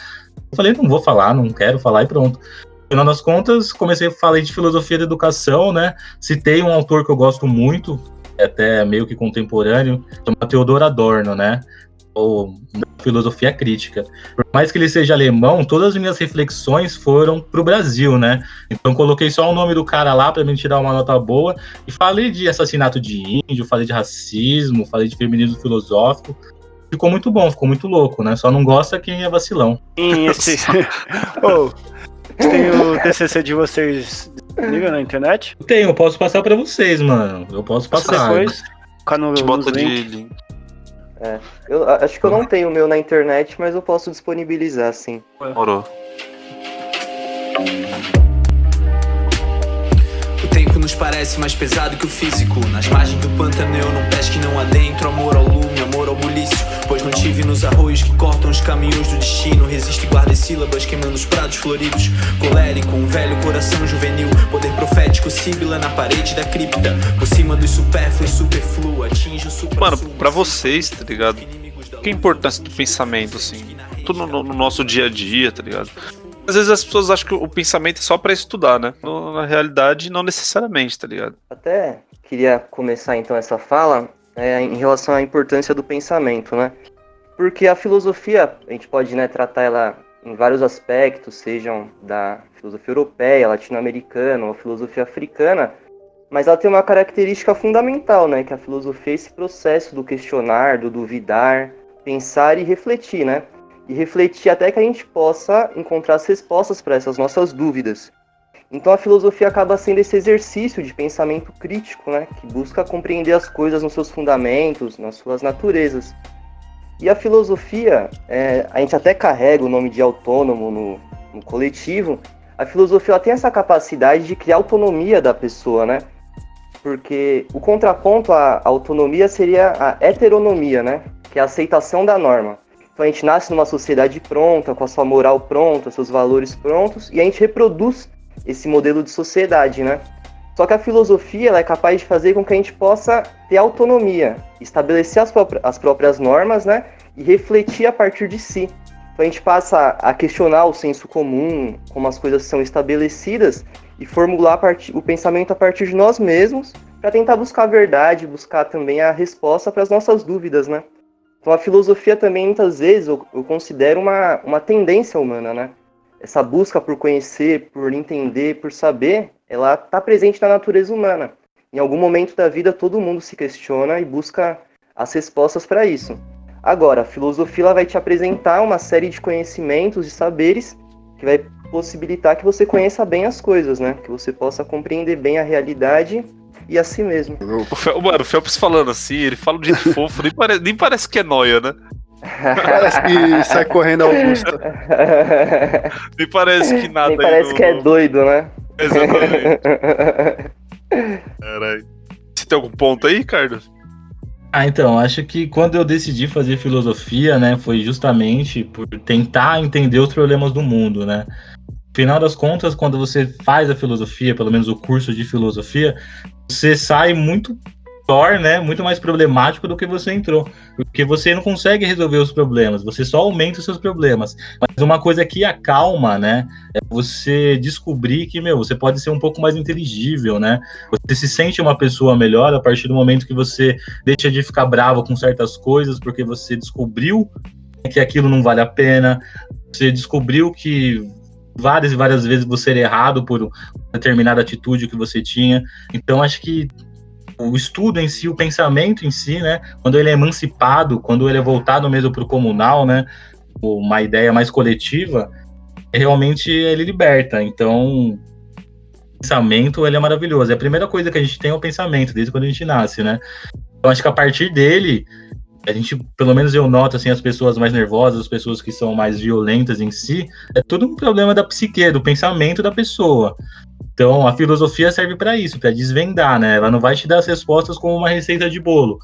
S4: Eu falei, não vou falar, não quero falar e pronto. No final das contas, comecei a falar de filosofia da educação, né? Citei um autor que eu gosto muito, é até meio que contemporâneo, chama Theodor Adorno, né? Ou filosofia crítica. Por mais que ele seja alemão, todas as minhas reflexões foram para o Brasil, né? Então coloquei só o nome do cara lá para me tirar uma nota boa e falei de assassinato de índio, falei de racismo, falei de feminismo filosófico. Ficou muito bom, ficou muito louco, né? Só não gosta quem é vacilão.
S2: Sim, esse... oh, tem o TCC de vocês disponível na internet?
S4: Tenho, posso passar para vocês, mano. Eu posso passar.
S2: Depois, ficar no,
S1: bota de link.
S3: É, eu acho que eu não tenho o meu na internet, mas eu posso disponibilizar, sim.
S1: Morou.
S5: O tempo nos parece mais pesado que o físico. Nas margens do pântano eu não pesque, não adentro. Amor ao lume, amor ao bulício. Pois não tive nos arroios que cortam os caminhos do destino. Resiste guarda sílabas queimando os prados floridos. Colérico, um velho coração juvenil. Poder profético, síbila na parede da cripta. Por cima dos supérfluos, superfluo. Atinge o supra
S1: Mano, pra vocês, tá ligado? Que a importância do pensamento, assim? Tudo no, no nosso dia a dia, tá ligado? Às vezes as pessoas acham que o pensamento é só para estudar, né? Na realidade, não necessariamente, tá ligado?
S3: Até queria começar então essa fala é, em relação à importância do pensamento, né? Porque a filosofia, a gente pode né, tratar ela em vários aspectos, sejam da filosofia europeia, latino-americana ou filosofia africana, mas ela tem uma característica fundamental, né? Que a filosofia é esse processo do questionar, do duvidar, pensar e refletir, né? e refletir até que a gente possa encontrar as respostas para essas nossas dúvidas. Então a filosofia acaba sendo esse exercício de pensamento crítico, né, que busca compreender as coisas nos seus fundamentos, nas suas naturezas. E a filosofia, é, a gente até carrega o nome de autônomo no, no coletivo. A filosofia tem essa capacidade de criar autonomia da pessoa, né? Porque o contraponto à autonomia seria a heteronomia, né? Que é a aceitação da norma. Então a gente nasce numa sociedade pronta, com a sua moral pronta, seus valores prontos, e a gente reproduz esse modelo de sociedade, né? Só que a filosofia ela é capaz de fazer com que a gente possa ter autonomia, estabelecer as, as próprias normas, né? E refletir a partir de si. Então a gente passa a questionar o senso comum, como as coisas são estabelecidas, e formular o pensamento a partir de nós mesmos para tentar buscar a verdade, buscar também a resposta para as nossas dúvidas, né? Então a filosofia também muitas vezes eu, eu considero uma, uma tendência humana, né? Essa busca por conhecer, por entender, por saber, ela está presente na natureza humana. Em algum momento da vida todo mundo se questiona e busca as respostas para isso. Agora, a filosofia vai te apresentar uma série de conhecimentos e saberes que vai possibilitar que você conheça bem as coisas, né? Que você possa compreender bem a realidade e a si mesmo.
S1: O Fel, mano, o Phelps falando assim, ele fala de fofo, nem, pare, nem parece que é noia, né?
S6: Parece que sai correndo Augusta.
S1: nem parece que nada. Nem
S3: parece no... que é doido, né?
S1: Exatamente. Caralho. Você tem algum ponto aí, Carlos?
S4: Ah, então, acho que quando eu decidi fazer filosofia, né, foi justamente por tentar entender os problemas do mundo, né? Final das contas, quando você faz a filosofia, pelo menos o curso de filosofia, você sai muito pior, né? Muito mais problemático do que você entrou. Porque você não consegue resolver os problemas, você só aumenta os seus problemas. Mas uma coisa que acalma, né? É você descobrir que, meu, você pode ser um pouco mais inteligível, né? Você se sente uma pessoa melhor a partir do momento que você deixa de ficar bravo com certas coisas, porque você descobriu que aquilo não vale a pena, você descobriu que várias e várias vezes você era errado por determinada atitude que você tinha. Então, acho que o estudo em si, o pensamento em si, né, quando ele é emancipado, quando ele é voltado mesmo para o comunal, né, uma ideia mais coletiva, realmente ele liberta. Então, o pensamento ele é maravilhoso. É a primeira coisa que a gente tem é o pensamento, desde quando a gente nasce, né? Eu acho que a partir dele, a gente, pelo menos eu noto, assim, as pessoas mais nervosas, as pessoas que são mais violentas em si, é tudo um problema da psique, do pensamento da pessoa. Então, a filosofia serve para isso, para desvendar, né? Ela não vai te dar as respostas como uma receita de bolo.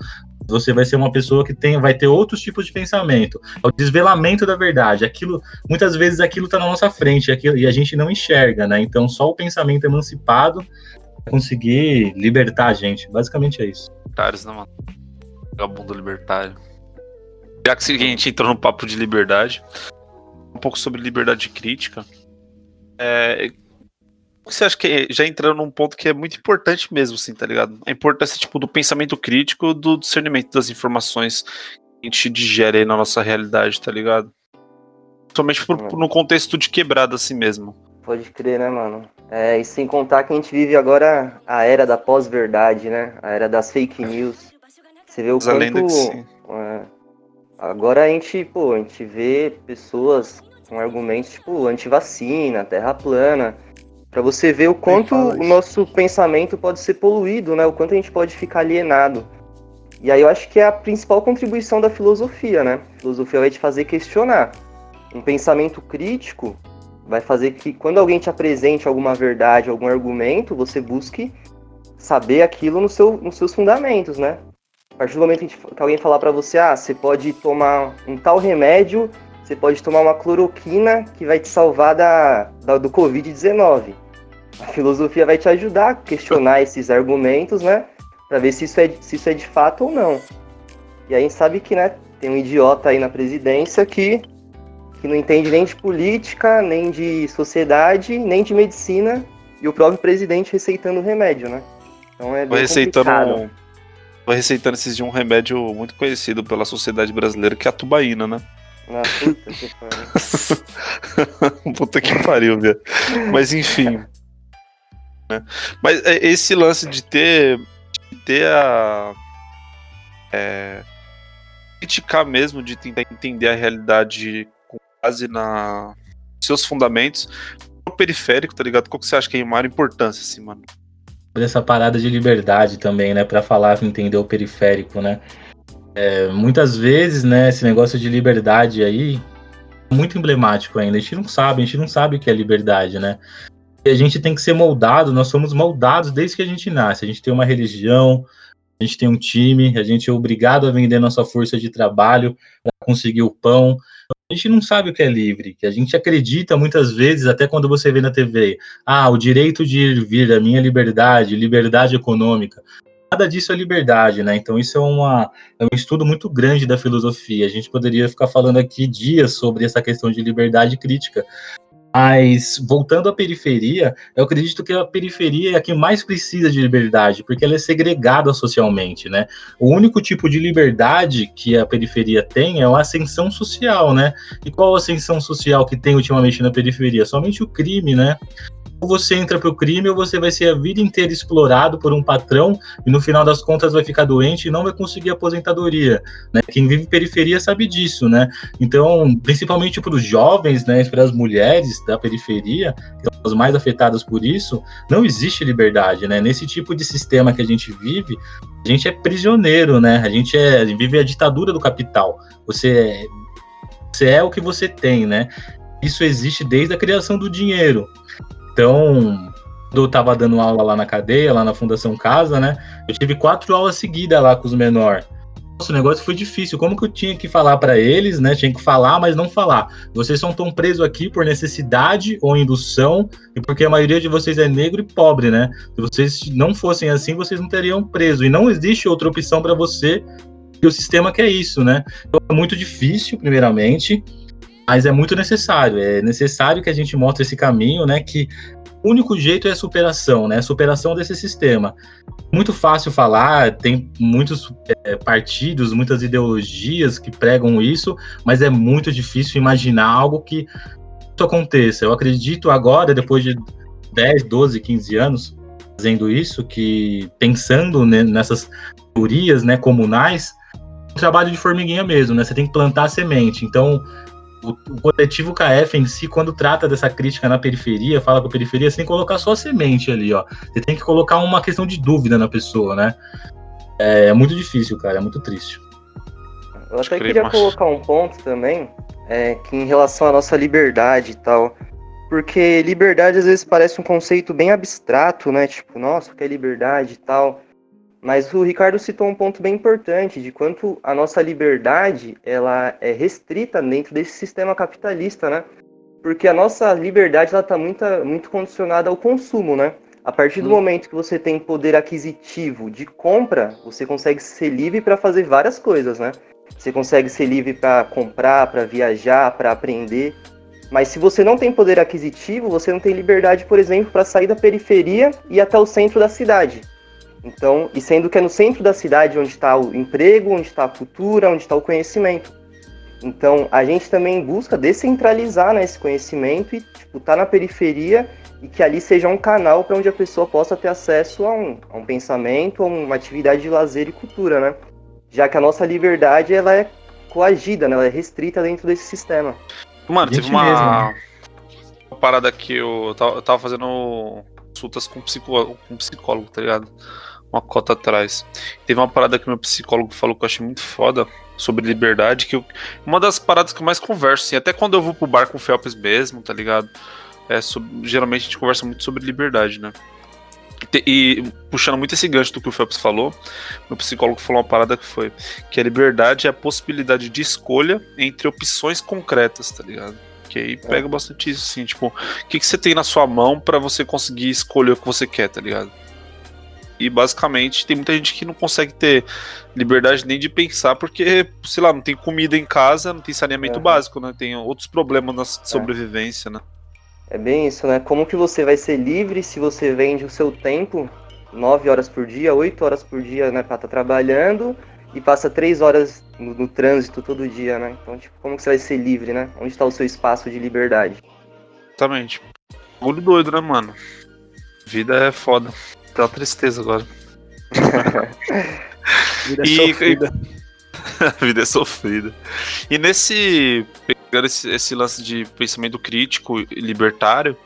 S4: Você vai ser uma pessoa que tem, vai ter outros tipos de pensamento. É o desvelamento da verdade. Aquilo, muitas vezes aquilo está na nossa frente aquilo, e a gente não enxerga, né? Então, só o pensamento emancipado vai conseguir libertar a gente. Basicamente é isso.
S1: Libertários, não, mano? Vagabundo libertário. Já que a gente entrou no papo de liberdade, um pouco sobre liberdade crítica. É, você acha que já entrando num ponto que é muito importante mesmo, assim, tá ligado? A importância, tipo, do pensamento crítico, do discernimento das informações que a gente digere aí na nossa realidade, tá ligado? Somente por, por, no contexto de quebrada assim mesmo.
S3: Pode crer, né, mano? É, e sem contar que a gente vive agora a era da pós-verdade, né? A era das fake news. Você vê o quanto... É, agora a gente, pô, a gente vê pessoas com argumentos, tipo, anti-vacina, terra plana para você ver o quanto o nosso pensamento pode ser poluído, né? O quanto a gente pode ficar alienado. E aí eu acho que é a principal contribuição da filosofia, né? A filosofia vai te fazer questionar. Um pensamento crítico vai fazer que quando alguém te apresente alguma verdade, algum argumento, você busque saber aquilo no seu, nos seus fundamentos, né? A partir do momento que alguém falar para você, ah, você pode tomar um tal remédio você pode tomar uma cloroquina que vai te salvar da, da do Covid-19. A filosofia vai te ajudar a questionar esses argumentos, né? Pra ver se isso, é, se isso é de fato ou não. E aí a gente sabe que, né, tem um idiota aí na presidência que, que não entende nem de política, nem de sociedade, nem de medicina, e o próprio presidente receitando remédio, né?
S1: Então é bem receitando complicado. Vai receitando esses de um remédio muito conhecido pela sociedade brasileira, que é a tubaína, né?
S3: Ah, puta que pariu.
S1: puta que pariu, velho. Mas enfim. Né? Mas é, esse lance de ter, de ter a. É, criticar mesmo, de tentar entender a realidade com base na seus fundamentos. O periférico, tá ligado? Qual que você acha que é a maior importância, assim, mano?
S4: Essa parada de liberdade também, né? Pra falar, entender o periférico, né? É, muitas vezes, né, esse negócio de liberdade aí muito emblemático ainda. A gente não sabe, a gente não sabe o que é liberdade, né? E a gente tem que ser moldado, nós somos moldados desde que a gente nasce. A gente tem uma religião, a gente tem um time, a gente é obrigado a vender nossa força de trabalho para conseguir o pão. A gente não sabe o que é livre, que a gente acredita muitas vezes, até quando você vê na TV, ah, o direito de ir vir, a minha liberdade, liberdade econômica nada disso é liberdade, né? Então isso é, uma, é um estudo muito grande da filosofia. A gente poderia ficar falando aqui dias sobre essa questão de liberdade crítica. Mas, voltando à periferia, eu acredito que a periferia é a que mais precisa de liberdade, porque ela é segregada socialmente, né? O único tipo de liberdade que a periferia tem é a ascensão social, né? E qual a ascensão social que tem ultimamente na periferia? Somente o crime, né? ou você entra para o crime ou você vai ser a vida inteira explorado por um patrão e no final das contas vai ficar doente e não vai conseguir aposentadoria. Né? Quem vive periferia sabe disso, né? Então, principalmente para os jovens, né, para as mulheres da periferia, que são as mais afetadas por isso, não existe liberdade, né? Nesse tipo de sistema que a gente vive, a gente é prisioneiro, né? A gente é, vive a ditadura do capital. Você é, você é o que você tem, né? Isso existe desde a criação do dinheiro. Então, quando eu estava dando aula lá na cadeia, lá na Fundação Casa, né? Eu tive quatro aulas seguidas lá com os menores. Nossa, o negócio foi difícil. Como que eu tinha que falar para eles, né? Tinha que falar, mas não falar. Vocês são tão presos aqui por necessidade ou indução, e porque a maioria de vocês é negro e pobre, né? Se vocês não fossem assim, vocês não teriam preso. E não existe outra opção para você, o sistema quer isso, né? Então é muito difícil, primeiramente mas é muito necessário. É necessário que a gente mostre esse caminho, né? Que o único jeito é a superação, né? A superação desse sistema. Muito fácil falar, tem muitos é, partidos, muitas ideologias que pregam isso, mas é muito difícil imaginar algo que isso aconteça. Eu acredito agora, depois de 10, 12, 15 anos fazendo isso, que pensando né, nessas teorias né, comunais, um trabalho de formiguinha mesmo, né? Você tem que plantar a semente. Então, o, o, coletivo KF em si, quando trata dessa crítica na periferia, fala com a periferia, você tem que colocar só a semente ali, ó. Você tem que colocar uma questão de dúvida na pessoa, né? É, é muito difícil, cara, é muito triste.
S3: Eu até queria colocar um ponto também, é, que em relação à nossa liberdade e tal, porque liberdade às vezes parece um conceito bem abstrato, né? Tipo, nossa, o que é liberdade e tal. Mas o Ricardo citou um ponto bem importante de quanto a nossa liberdade ela é restrita dentro desse sistema capitalista, né? Porque a nossa liberdade ela está muito, muito condicionada ao consumo, né? A partir do hum. momento que você tem poder aquisitivo de compra, você consegue ser livre para fazer várias coisas, né? Você consegue ser livre para comprar, para viajar, para aprender. Mas se você não tem poder aquisitivo, você não tem liberdade, por exemplo, para sair da periferia e até o centro da cidade. Então, e sendo que é no centro da cidade onde está o emprego, onde está a cultura, onde está o conhecimento. Então, a gente também busca descentralizar né, esse conhecimento e tipo, tá na periferia e que ali seja um canal para onde a pessoa possa ter acesso a um, a um pensamento, a uma atividade de lazer e cultura, né? Já que a nossa liberdade ela é coagida, né? ela é restrita dentro desse sistema.
S1: Mano, teve uma... Mesmo, né? uma parada que eu tava, eu tava fazendo consultas com psicólogo, com psicólogo, tá ligado? Uma cota atrás. Teve uma parada que meu psicólogo falou que eu achei muito foda sobre liberdade, que eu, uma das paradas que eu mais converso, assim, até quando eu vou pro bar com o Felps mesmo, tá ligado? É sobre, geralmente a gente conversa muito sobre liberdade, né? E, e, puxando muito esse gancho do que o Phelps falou, meu psicólogo falou uma parada que foi que a liberdade é a possibilidade de escolha entre opções concretas, tá ligado? Que aí pega é. bastante isso, assim, tipo, o que, que você tem na sua mão para você conseguir escolher o que você quer, tá ligado? E basicamente tem muita gente que não consegue ter liberdade nem de pensar porque, sei lá, não tem comida em casa, não tem saneamento básico, né? Tem outros problemas na é. sobrevivência, né?
S3: É bem isso, né? Como que você vai ser livre se você vende o seu tempo 9 horas por dia, 8 horas por dia, né, pra estar tá trabalhando e passa 3 horas no, no, trânsito todo dia, né? Então, tipo, como que você vai ser livre, né? Onde está o seu espaço de liberdade?
S1: Exatamente. Olho doido, né, mano? Vida é foda. Tá uma tristeza agora.
S2: vida é e, sofrida.
S1: a vida é sofrida. E nesse. Pegando esse, esse, lance de pensamento crítico e libertário,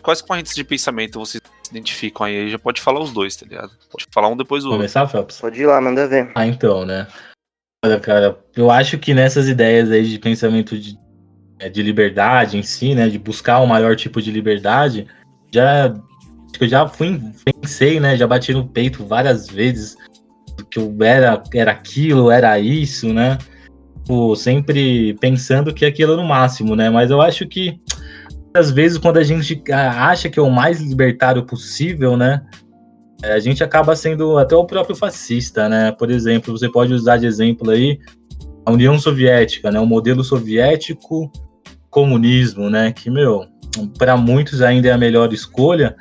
S1: quais correntes de pensamento vocês identificam aí? Já pode falar os dois, tá ligado? Pode falar um depois do
S4: Começar, outro. Phelps?
S3: Pode ir lá, manda ver.
S4: Ah, então, né? Olha, cara, eu acho que nessas ideias aí de pensamento de, é, de liberdade em si, né? De buscar o um maior tipo de liberdade, já eu já fui, pensei, né? Já bati no peito várias vezes que eu era, era aquilo, era isso, né? Pô, sempre pensando que aquilo era o máximo, né? Mas eu acho que às vezes quando a gente acha que é o mais libertário possível, né? É, a gente acaba sendo até o próprio fascista, né? Por exemplo, você pode usar de exemplo aí a União Soviética, né? O modelo soviético comunismo, né? Que, meu, para muitos ainda é a melhor escolha.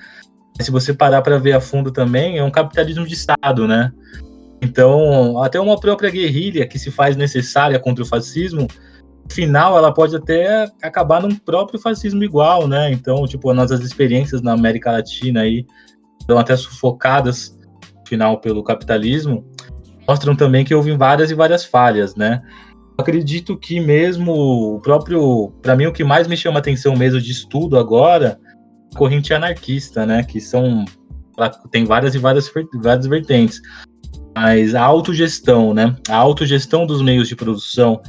S4: Se você parar para ver a fundo também, é um capitalismo de Estado, né? Então, até uma própria guerrilha que se faz necessária contra o fascismo, final ela pode até acabar num próprio fascismo igual, né? Então, tipo, as nossas experiências na América Latina aí estão até sufocadas final pelo capitalismo, mostram também que houve várias e várias falhas, né? acredito que mesmo o próprio, para mim o que mais me chama atenção mesmo de estudo agora, corrente anarquista, né, que são tem várias e várias várias vertentes. Mas a autogestão, né? A autogestão dos meios de produção,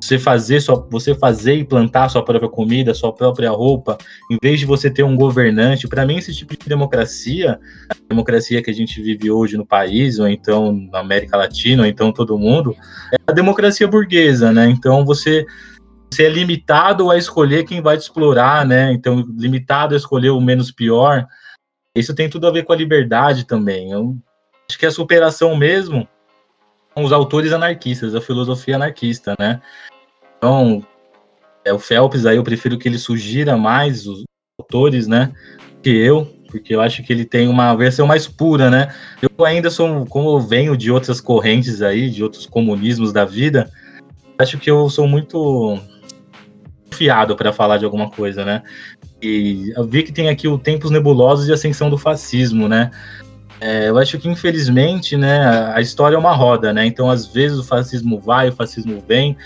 S4: você fazer só você fazer e plantar sua própria comida, sua própria roupa, em vez de você ter um governante, para mim esse tipo de democracia, a democracia que a gente vive hoje no país ou então na América Latina, ou então todo mundo, é a democracia burguesa, né? Então você você é limitado a escolher quem vai te explorar, né? Então limitado a escolher o menos pior. Isso tem tudo a ver com a liberdade também. Eu acho que a superação mesmo os autores anarquistas, a filosofia anarquista, né? Então, é, o Phelps aí eu prefiro que ele sugira mais os autores, né, que eu, porque eu acho que ele tem uma versão mais pura, né? Eu ainda sou, como eu venho de outras correntes aí, de outros comunismos da vida, acho que eu sou muito fiado para falar de alguma coisa, né? E eu vi que tem aqui o Tempos Nebulosos e Ascensão do Fascismo, né? É, eu acho que infelizmente, né, a história é uma roda, né? Então, às vezes o fascismo vai, o fascismo vem,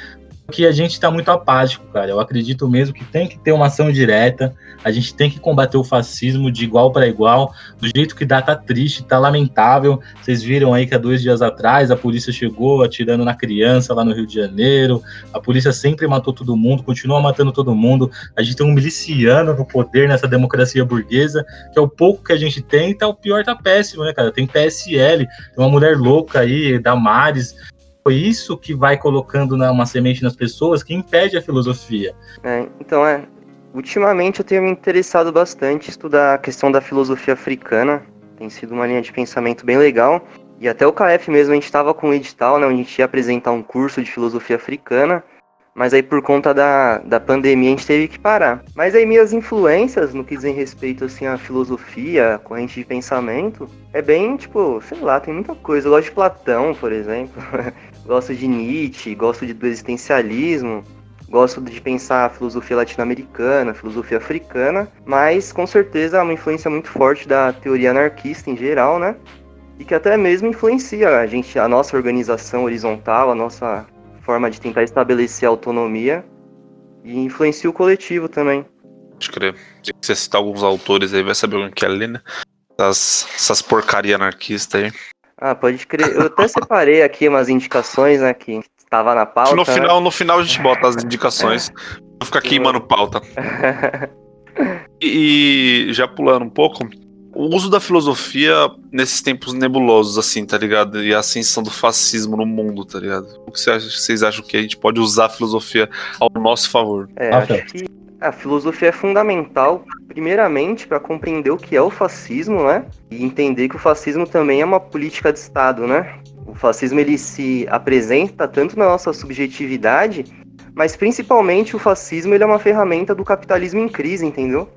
S4: que a gente está muito apático, cara. Eu acredito mesmo que tem que ter uma ação direta, a gente tem que combater o fascismo de igual para igual, do jeito que dá, tá triste, tá lamentável. Vocês viram aí que há dois dias atrás a polícia chegou atirando na criança lá no Rio de Janeiro, a polícia sempre matou todo mundo, continua matando todo mundo. A gente tem um miliciano no poder nessa democracia burguesa, que é o pouco que a gente tem, tá o pior tá péssimo, né, cara? Tem PSL, tem uma mulher louca aí, Damares, foi isso que vai colocando né, uma semente nas pessoas que impede a filosofia.
S3: É, então, é. Ultimamente eu tenho me interessado bastante em estudar a questão da filosofia africana. Tem sido uma linha de pensamento bem legal. E até o KF mesmo, a gente estava com um edital, né, onde a gente ia apresentar um curso de filosofia africana. Mas aí por conta da, da pandemia a gente teve que parar. Mas aí minhas influências no que dizem respeito assim à filosofia, à corrente de pensamento, é bem, tipo, sei lá, tem muita coisa. Eu gosto de Platão, por exemplo. gosto de Nietzsche, gosto de, do existencialismo, gosto de pensar a filosofia latino-americana, filosofia africana, mas com certeza é uma influência muito forte da teoria anarquista em geral, né? E que até mesmo influencia a gente, a nossa organização horizontal, a nossa forma de tentar estabelecer autonomia e influencia o coletivo também.
S1: Pode crer. Se você citar alguns autores aí, vai saber o que é ali, né? Essas, essas porcaria anarquistas aí.
S3: Ah, pode crer. Eu até separei aqui umas indicações, né, que estava na pauta.
S1: No final, né? no final a gente bota as indicações. Vou ficar queimando pauta. e, e já pulando um pouco, o uso da filosofia nesses tempos nebulosos, assim, tá ligado? E a ascensão do fascismo no mundo, tá ligado? O que vocês acham que a gente pode usar a filosofia ao nosso favor?
S3: É, acho que a filosofia é fundamental, primeiramente, para compreender o que é o fascismo, né? E entender que o fascismo também é uma política de Estado, né? O fascismo ele se apresenta tanto na nossa subjetividade, mas principalmente o fascismo ele é uma ferramenta do capitalismo em crise, entendeu?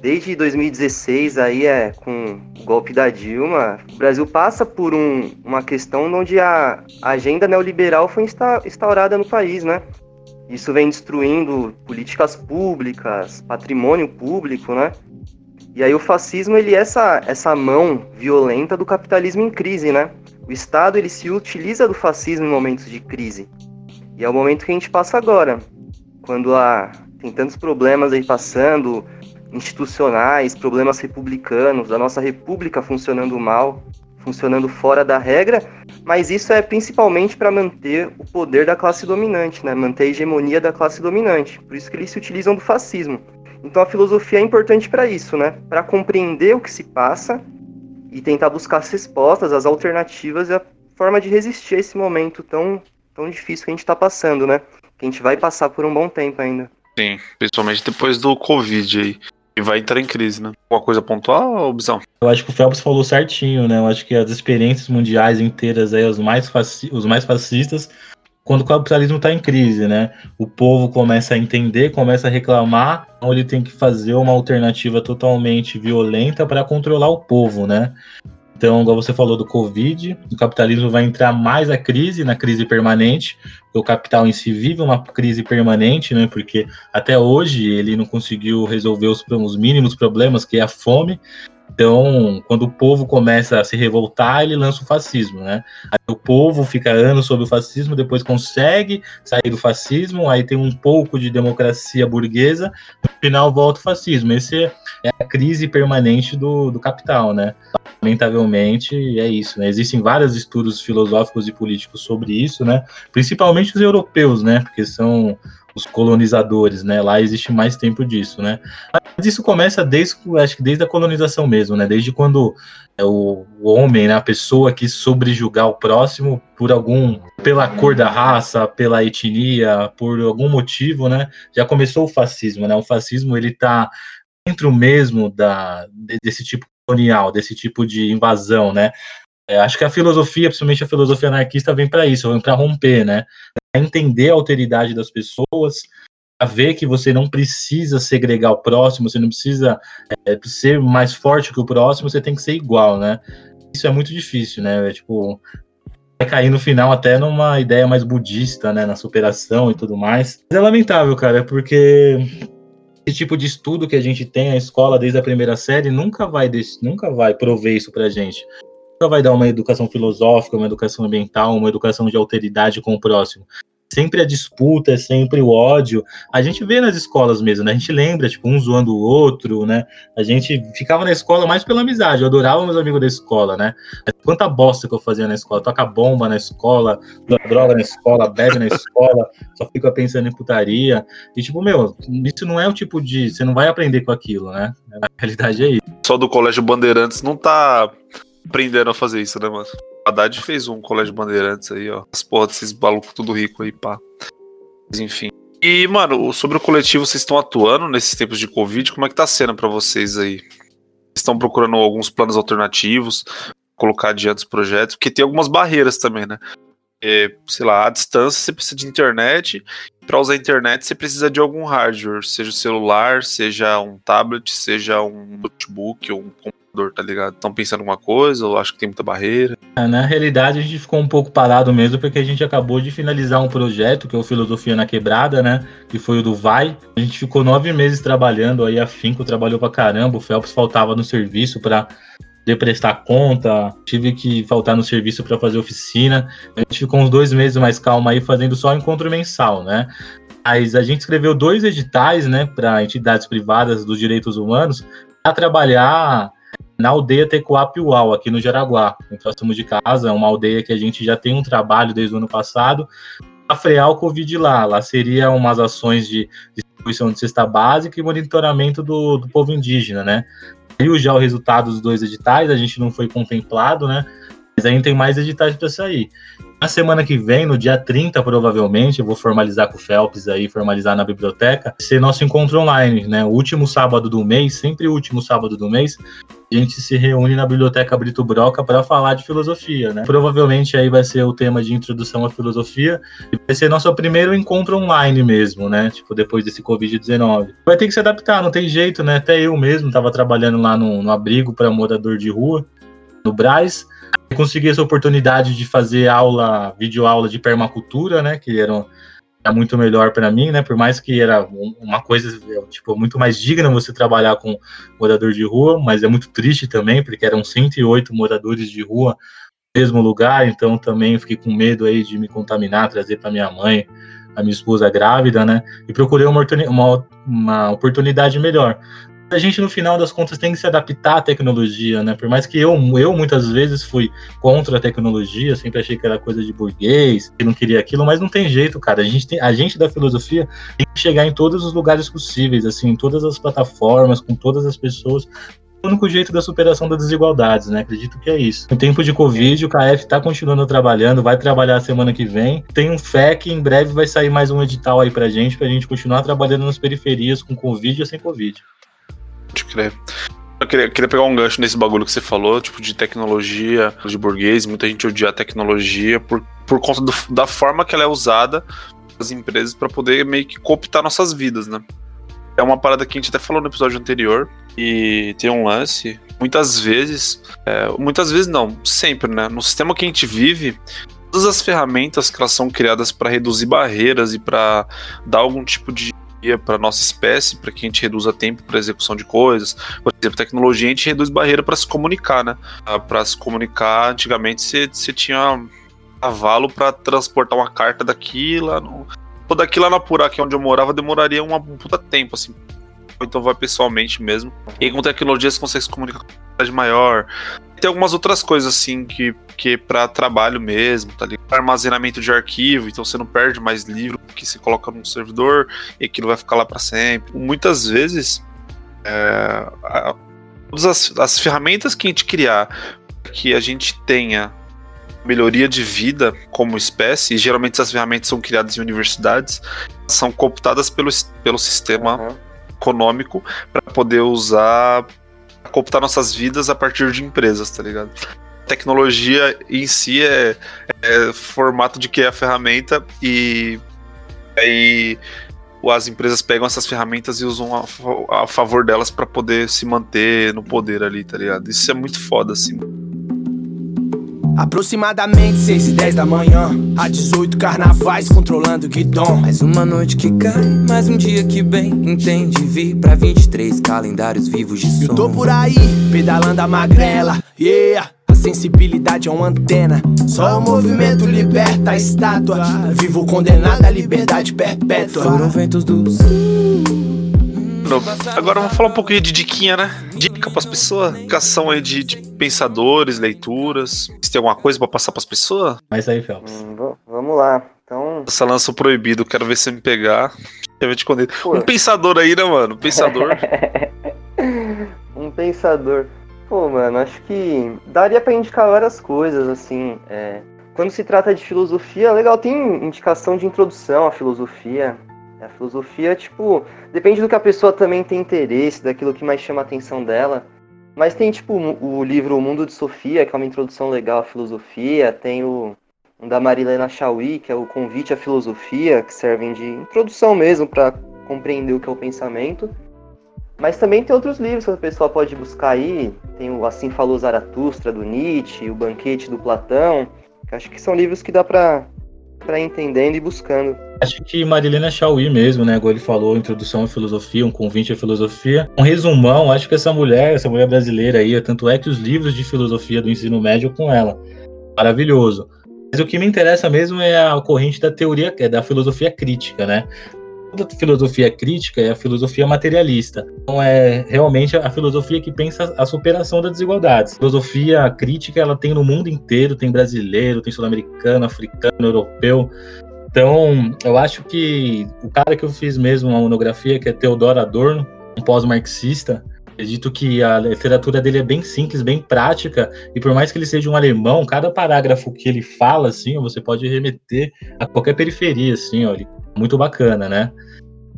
S3: Desde 2016 aí é com o golpe da Dilma, o Brasil passa por um, uma questão onde a agenda neoliberal foi instaurada no país, né? Isso vem destruindo políticas públicas, patrimônio público, né? E aí o fascismo ele é essa essa mão violenta do capitalismo em crise, né? O Estado ele se utiliza do fascismo em momentos de crise. E é o momento que a gente passa agora, quando há tem tantos problemas aí passando, institucionais, problemas republicanos, da nossa república funcionando mal, funcionando fora da regra, mas isso é principalmente para manter o poder da classe dominante, né? manter a hegemonia da classe dominante. Por isso que eles se utilizam do fascismo. Então a filosofia é importante para isso, né? Para compreender o que se passa e tentar buscar as respostas, as alternativas e a forma de resistir a esse momento tão, tão difícil que a gente está passando, né? Que a gente vai passar por um bom tempo ainda.
S1: Sim, principalmente depois do Covid aí. E vai entrar em crise, né? Alguma coisa pontual, Bisão?
S4: Eu acho que o Phelps falou certinho, né? Eu acho que as experiências mundiais inteiras aí, os mais, os mais fascistas, quando o capitalismo está em crise, né? O povo começa a entender, começa a reclamar, então ele tem que fazer uma alternativa totalmente violenta para controlar o povo, né? Então, igual você falou do Covid, o capitalismo vai entrar mais a crise, na crise permanente. O capital em si vive uma crise permanente, né? Porque até hoje ele não conseguiu resolver os, os mínimos problemas, que é a fome. Então, quando o povo começa a se revoltar, ele lança o fascismo, né? Aí o povo fica anos sob o fascismo, depois consegue sair do fascismo, aí tem um pouco de democracia burguesa, no final volta o fascismo. Esse é a crise permanente do, do capital, né? Lamentavelmente, é isso, né? Existem vários estudos filosóficos e políticos sobre isso, né? Principalmente os europeus, né? Porque são os colonizadores, né? Lá existe mais tempo disso, né? Mas isso começa desde, acho que desde a colonização mesmo, né? Desde quando é, o, o homem, né, a pessoa quis sobrejugar o próximo por algum, pela cor da raça, pela etnia, por algum motivo, né? Já começou o fascismo, né? O fascismo ele tá dentro mesmo da desse tipo colonial, desse tipo de invasão, né? É, acho que a filosofia, principalmente a filosofia anarquista, vem para isso, vem para romper, né? Pra entender a alteridade das pessoas, a ver que você não precisa segregar o próximo, você não precisa é, ser mais forte que o próximo, você tem que ser igual, né? Isso é muito difícil, né? É, tipo, vai cair no final até numa ideia mais budista, né? Na superação e tudo mais. Mas é lamentável, cara, porque esse tipo de estudo que a gente tem na escola desde a primeira série nunca vai, nunca vai prover isso pra gente vai dar uma educação filosófica, uma educação ambiental, uma educação de alteridade com o próximo. Sempre a disputa, é sempre o ódio. A gente vê nas escolas mesmo, né? A gente lembra, tipo, um zoando o outro, né? A gente ficava na escola mais pela amizade. Eu adorava meus amigos da escola, né? Quanta bosta que eu fazia na escola. Toca bomba na escola, droga na escola, bebe na escola, só fica pensando em putaria. E, tipo, meu, isso não é o tipo de. Você não vai aprender com aquilo, né? A realidade é isso.
S1: Só do Colégio Bandeirantes não tá aprenderam a fazer isso, né, mano? Haddad fez um colégio bandeirantes aí, ó. As porras desses malucos tudo rico aí, pá. Mas enfim. E, mano, sobre o coletivo, vocês estão atuando nesses tempos de Covid? Como é que tá sendo para vocês aí? Vocês estão procurando alguns planos alternativos, colocar adiante os projetos? Porque tem algumas barreiras também, né? É, sei lá, à distância você precisa de internet. Para usar a internet você precisa de algum hardware, seja o celular, seja um tablet, seja um notebook ou um computador, tá ligado? Estão pensando alguma coisa ou acho que tem muita barreira?
S4: É, na realidade, a gente ficou um pouco parado mesmo porque a gente acabou de finalizar um projeto que é o Filosofia na Quebrada, né? Que foi o do Vai. A gente ficou nove meses trabalhando aí, afinco, trabalhou pra caramba. O Phelps faltava no serviço para de prestar conta, tive que faltar no serviço para fazer oficina. A gente ficou uns dois meses mais calma aí, fazendo só encontro mensal, né? Mas a gente escreveu dois editais, né, para entidades privadas dos direitos humanos, para trabalhar na aldeia Tecoapiuau, aqui no Jaraguá, próximo de casa, é uma aldeia que a gente já tem um trabalho desde o ano passado, para frear o Covid lá. Lá seria umas ações de distribuição de cesta básica e monitoramento do, do povo indígena, né? Saiu já o resultado dos dois editais, a gente não foi contemplado, né? Mas ainda tem mais editais para sair. Na semana que vem, no dia 30, provavelmente, eu vou formalizar com o Phelps aí, formalizar na biblioteca, ser nosso encontro online, né? O último sábado do mês, sempre o último sábado do mês, a gente se reúne na Biblioteca Brito Broca para falar de filosofia, né? Provavelmente aí vai ser o tema de introdução à filosofia e vai ser nosso primeiro encontro online mesmo, né? Tipo, depois desse Covid-19. Vai ter que se adaptar, não tem jeito, né? Até eu mesmo estava trabalhando lá no, no abrigo para morador de rua, no Braz, consegui essa oportunidade de fazer aula, videoaula de permacultura, né? Que era, era muito melhor para mim, né? Por mais que era uma coisa tipo muito mais digna você trabalhar com morador de rua, mas é muito triste também, porque eram 108 moradores de rua no mesmo lugar, então também fiquei com medo aí de me contaminar, trazer para minha mãe, a minha esposa grávida, né? E procurei uma, uma, uma oportunidade melhor a gente no final das contas tem que se adaptar à tecnologia, né? Por mais que eu, eu muitas vezes fui contra a tecnologia, sempre achei que era coisa de burguês, que não queria aquilo, mas não tem jeito, cara. A gente, tem, a gente da filosofia tem que chegar em todos os lugares possíveis, assim, em todas as plataformas, com todas as pessoas. O único jeito da superação das desigualdades, né? Acredito que é isso. No tempo de Covid, o KF está continuando trabalhando, vai trabalhar semana que vem. Tenho fé que em breve vai sair mais um edital aí pra gente, pra gente continuar trabalhando nas periferias com Covid ou sem Covid.
S1: Pode crer. Eu queria, queria, pegar um gancho nesse bagulho que você falou, tipo, de tecnologia, de burguês. Muita gente odia a tecnologia por por conta do- da forma que ela é usada pelas empresas para poder meio que cooptar nossas vidas, né? É uma parada que a gente até falou no episódio anterior e tem um lance. Muitas vezes, é, muitas vezes não, sempre, né? No sistema que a gente vive, todas as ferramentas que elas são criadas para reduzir barreiras e para dar algum tipo de para nossa espécie, para que a gente reduza tempo para execução de coisas. Por exemplo, tecnologia a gente reduz barreira para se comunicar, né? Para se comunicar, antigamente você, tinha cavalo para transportar uma carta daqui lá no. Ou daqui lá na Purá, que é onde eu morava, demoraria um puta tempo, assim. Então vai pessoalmente mesmo. E com tecnologia você consegue se comunicar com uma quantidade maior. Tem algumas outras coisas, assim, que, que é pra trabalho mesmo, tá ligado? Armazenamento de arquivo, então você não perde mais livro que você coloca num servidor e aquilo vai ficar lá para sempre. Muitas vezes, é, a- todas as, as ferramentas que a gente criar para que a gente tenha melhoria de vida como espécie, e geralmente essas ferramentas são criadas em universidades, são cooptadas pelo, pelo sistema
S3: Aham.
S1: econômico para poder usar, cooptar nossas vidas a partir de empresas, tá ligado? Tecnologia em si é, é formato de que é a ferramenta e aí as empresas pegam essas ferramentas e usam a, a favor delas para poder se manter no poder ali, tá ligado? Isso é muito foda, assim.
S5: Aproximadamente 6 e 10 da manhã Há 18 carnavais controlando o guidão
S7: Mais uma noite que cai, mais um dia que bem. Entende? Vi pra 23 calendários vivos de
S5: Eu tô
S7: som.
S5: por aí, pedalando a magrela Yeah a sensibilidade é uma antena Só o movimento liberta a estátua Vivo condenado à liberdade perpétua
S7: Foram ventos do
S1: Não, Agora vamos falar um pouquinho de diquinha, né? Dica pras pessoas. Indicação aí de, de pensadores, leituras. Se tem alguma coisa pra passar pras pessoas?
S4: Mas aí, Phelps.
S3: Hum, vamos lá. Então,
S1: Essa lança proibido, quero ver se me pegar. Quero ver te esconder.
S3: Pô.
S1: Um pensador aí, né, mano? Um pensador.
S3: um pensador. Pô, mano, acho que daria pra indicar várias coisas, assim. é, Quando se trata de filosofia, legal, tem indicação de introdução à filosofia. A filosofia, tipo, depende do que a pessoa também tem interesse, daquilo que mais chama a atenção dela. Mas tem, tipo, o livro O Mundo de Sofia, que é uma introdução legal à filosofia. Tem o da Marilena Chauí, que é o Convite à Filosofia, que servem de introdução mesmo para compreender o que é o pensamento. Mas também tem outros livros que a pessoa pode buscar aí. Tem o Assim Falou Zaratustra, do Nietzsche, o Banquete do Platão. Que acho que são livros que dá pra, ir entendendo e buscando.
S4: Acho que Marilena Chauí mesmo, né? Igual ele falou, introdução à filosofia, um convite à filosofia. Um resumão, acho que essa mulher, essa mulher brasileira aí, tanto é que os livros de filosofia do ensino médio com ela. Maravilhoso. Mas o que me interessa mesmo é a corrente da teoria, é da filosofia crítica, né? Filosofia crítica é a filosofia materialista. Então é realmente a filosofia que pensa a superação das desigualdades. A filosofia crítica ela tem no mundo inteiro, tem brasileiro, tem sul-americano, africano, europeu. Então, eu acho que o cara que eu fiz mesmo uma monografia, que é Teodoro Adorno, um pós-marxista, acredito que a literatura dele é bem simples, bem prática, e por mais que ele seja um alemão, cada parágrafo que ele fala, assim, você pode remeter a qualquer periferia, assim, ó, ele- muito bacana, né?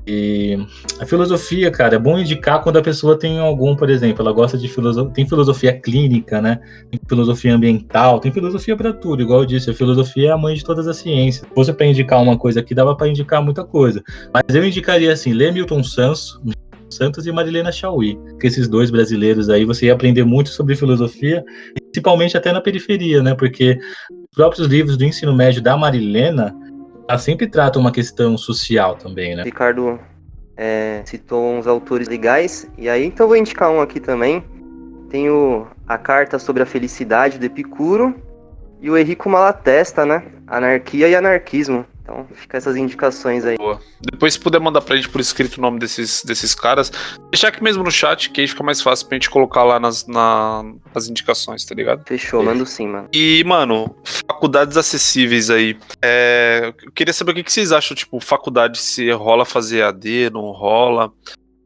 S4: E a filosofia, cara, é bom indicar quando a pessoa tem algum, por exemplo, ela gosta de filosofia, tem filosofia clínica, né? Tem filosofia ambiental, tem filosofia para tudo, igual eu disse, a filosofia é a mãe de todas as ciências. Se fosse para indicar uma coisa aqui, dava para indicar muita coisa. Mas eu indicaria assim, lê Milton Santos, Santos e Marilena Chauí, que esses dois brasileiros aí, você ia aprender muito sobre filosofia, principalmente até na periferia, né? Porque os próprios livros do ensino médio da Marilena, ela sempre trata uma questão social também, né?
S3: Ricardo é, citou uns autores legais. E aí, então, vou indicar um aqui também. Tem o, a Carta sobre a Felicidade, do Epicuro. E o Henrico Malatesta, né? Anarquia e Anarquismo. Então, fica essas indicações aí.
S1: Depois, se puder mandar pra gente por escrito o nome desses, desses caras, deixar aqui mesmo no chat, que aí fica mais fácil pra gente colocar lá nas, na- nas indicações, tá ligado?
S3: Fechou, mando sim, mano.
S1: E, mano, faculdades acessíveis aí. É, eu queria saber o que, que vocês acham, tipo, faculdade se rola fazer EAD, não rola.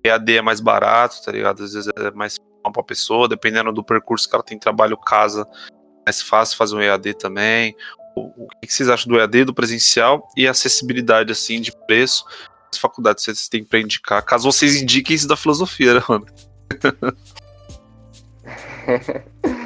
S1: EAD é mais barato, tá ligado? Às vezes é mais pra pessoa, dependendo do percurso que ela tem trabalho, casa, é mais fácil fazer um EAD também. O, que, vocês acham do EAD, do presencial e a acessibilidade, assim, de preço? As faculdades vocês têm pra indicar, caso vocês indiquem isso da filosofia, né, mano?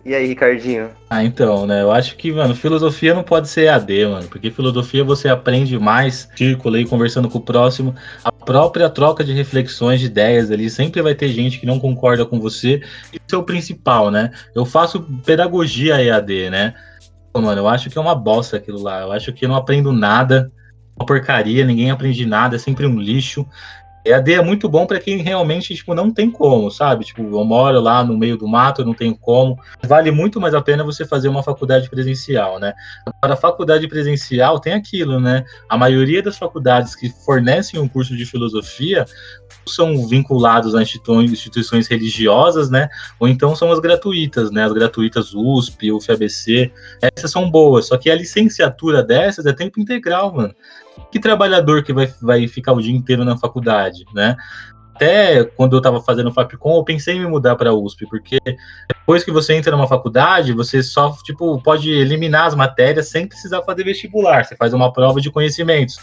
S3: E aí, Ricardinho?
S4: Ah, então, né? Eu acho que, mano, filosofia não pode ser AD, mano. Porque filosofia você aprende mais, círculo aí, conversando com o próximo. A própria troca de reflexões, de ideias ali, sempre vai ter gente que não concorda com você. Isso é o principal, né? Eu faço pedagogia EAD, né? Mano, eu acho que é uma bosta aquilo lá. Eu acho que eu não aprendo nada. Uma porcaria, ninguém aprende nada, é sempre um lixo. EAD é muito bom para quem realmente tipo, não tem como, sabe? Tipo, eu moro lá no meio do mato, eu não tenho como. Vale muito mais a pena você fazer uma faculdade presencial, né? Para a faculdade presencial tem aquilo, né? A maioria das faculdades que fornecem um curso de filosofia são vinculados a instituições religiosas, né? Ou então são as gratuitas, né? As gratuitas USP, UFABC. Essas são boas, só que a licenciatura dessas é tempo integral, mano que trabalhador que vai, vai ficar o dia inteiro na faculdade, né? Até quando eu estava fazendo Fapcom, eu pensei em me mudar para a USP, porque depois que você entra numa faculdade, você só tipo pode eliminar as matérias sem precisar fazer vestibular. Você faz uma prova de conhecimentos.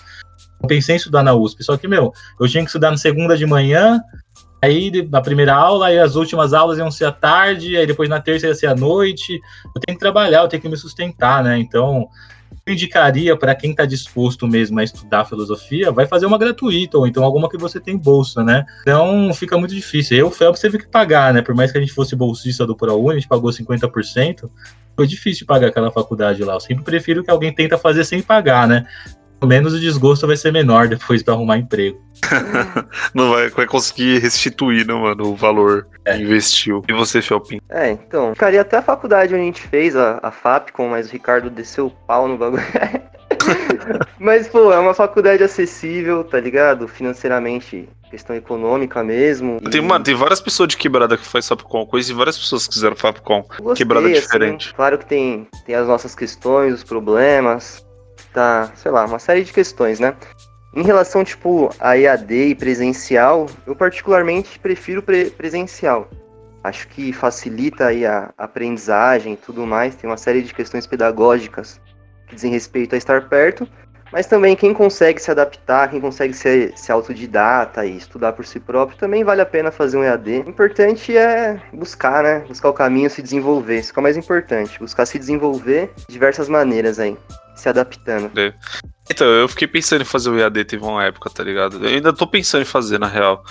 S4: Eu pensei em estudar na USP, só que meu, eu tinha que estudar na segunda de manhã, aí na primeira aula, e as últimas aulas iam ser à tarde, aí depois na terça ia ser à noite. Eu tenho que trabalhar, eu tenho que me sustentar, né? Então, indicaria para quem está disposto mesmo a estudar filosofia, vai fazer uma gratuita, ou então alguma que você tem bolsa, né? Então fica muito difícil. Eu, o Felps, teve que pagar, né? Por mais que a gente fosse bolsista do ProUni, a gente pagou 50%, foi difícil pagar aquela faculdade lá. Eu sempre prefiro que alguém tenta fazer sem pagar, né? Pelo menos o desgosto vai ser menor depois para arrumar emprego.
S1: não vai, vai conseguir restituir, né, mano, o valor é. que investiu. E você, Felpin?
S3: É, então, ficaria até a faculdade onde a gente fez, a, a FAPCOM, mas o Ricardo desceu o pau no bagulho. mas, pô, é uma faculdade acessível, tá ligado? Financeiramente questão econômica mesmo.
S1: Tem, mano, tem várias pessoas de quebrada que faz Fapcom, conheci várias pessoas que fizeram Fapcom. quebrada assim, diferente.
S3: Claro que tem, tem as nossas questões, os problemas, tá, sei lá, uma série de questões, né? Em relação, tipo, a EAD e presencial, eu particularmente prefiro pre presencial. Acho que facilita aí a aprendizagem e tudo mais, tem uma série de questões pedagógicas que dizem respeito a estar perto, mas também quem consegue se adaptar, quem consegue ser, ser autodidata e estudar por si próprio, também vale a pena fazer um EAD. O importante é buscar, né? Buscar o caminho, se desenvolver. Isso que é o mais importante. Buscar se desenvolver de diversas maneiras aí se adaptando.
S1: É. Então, eu fiquei pensando em fazer o EAD, teve uma época, tá ligado? Eu ainda tô pensando em fazer, na real.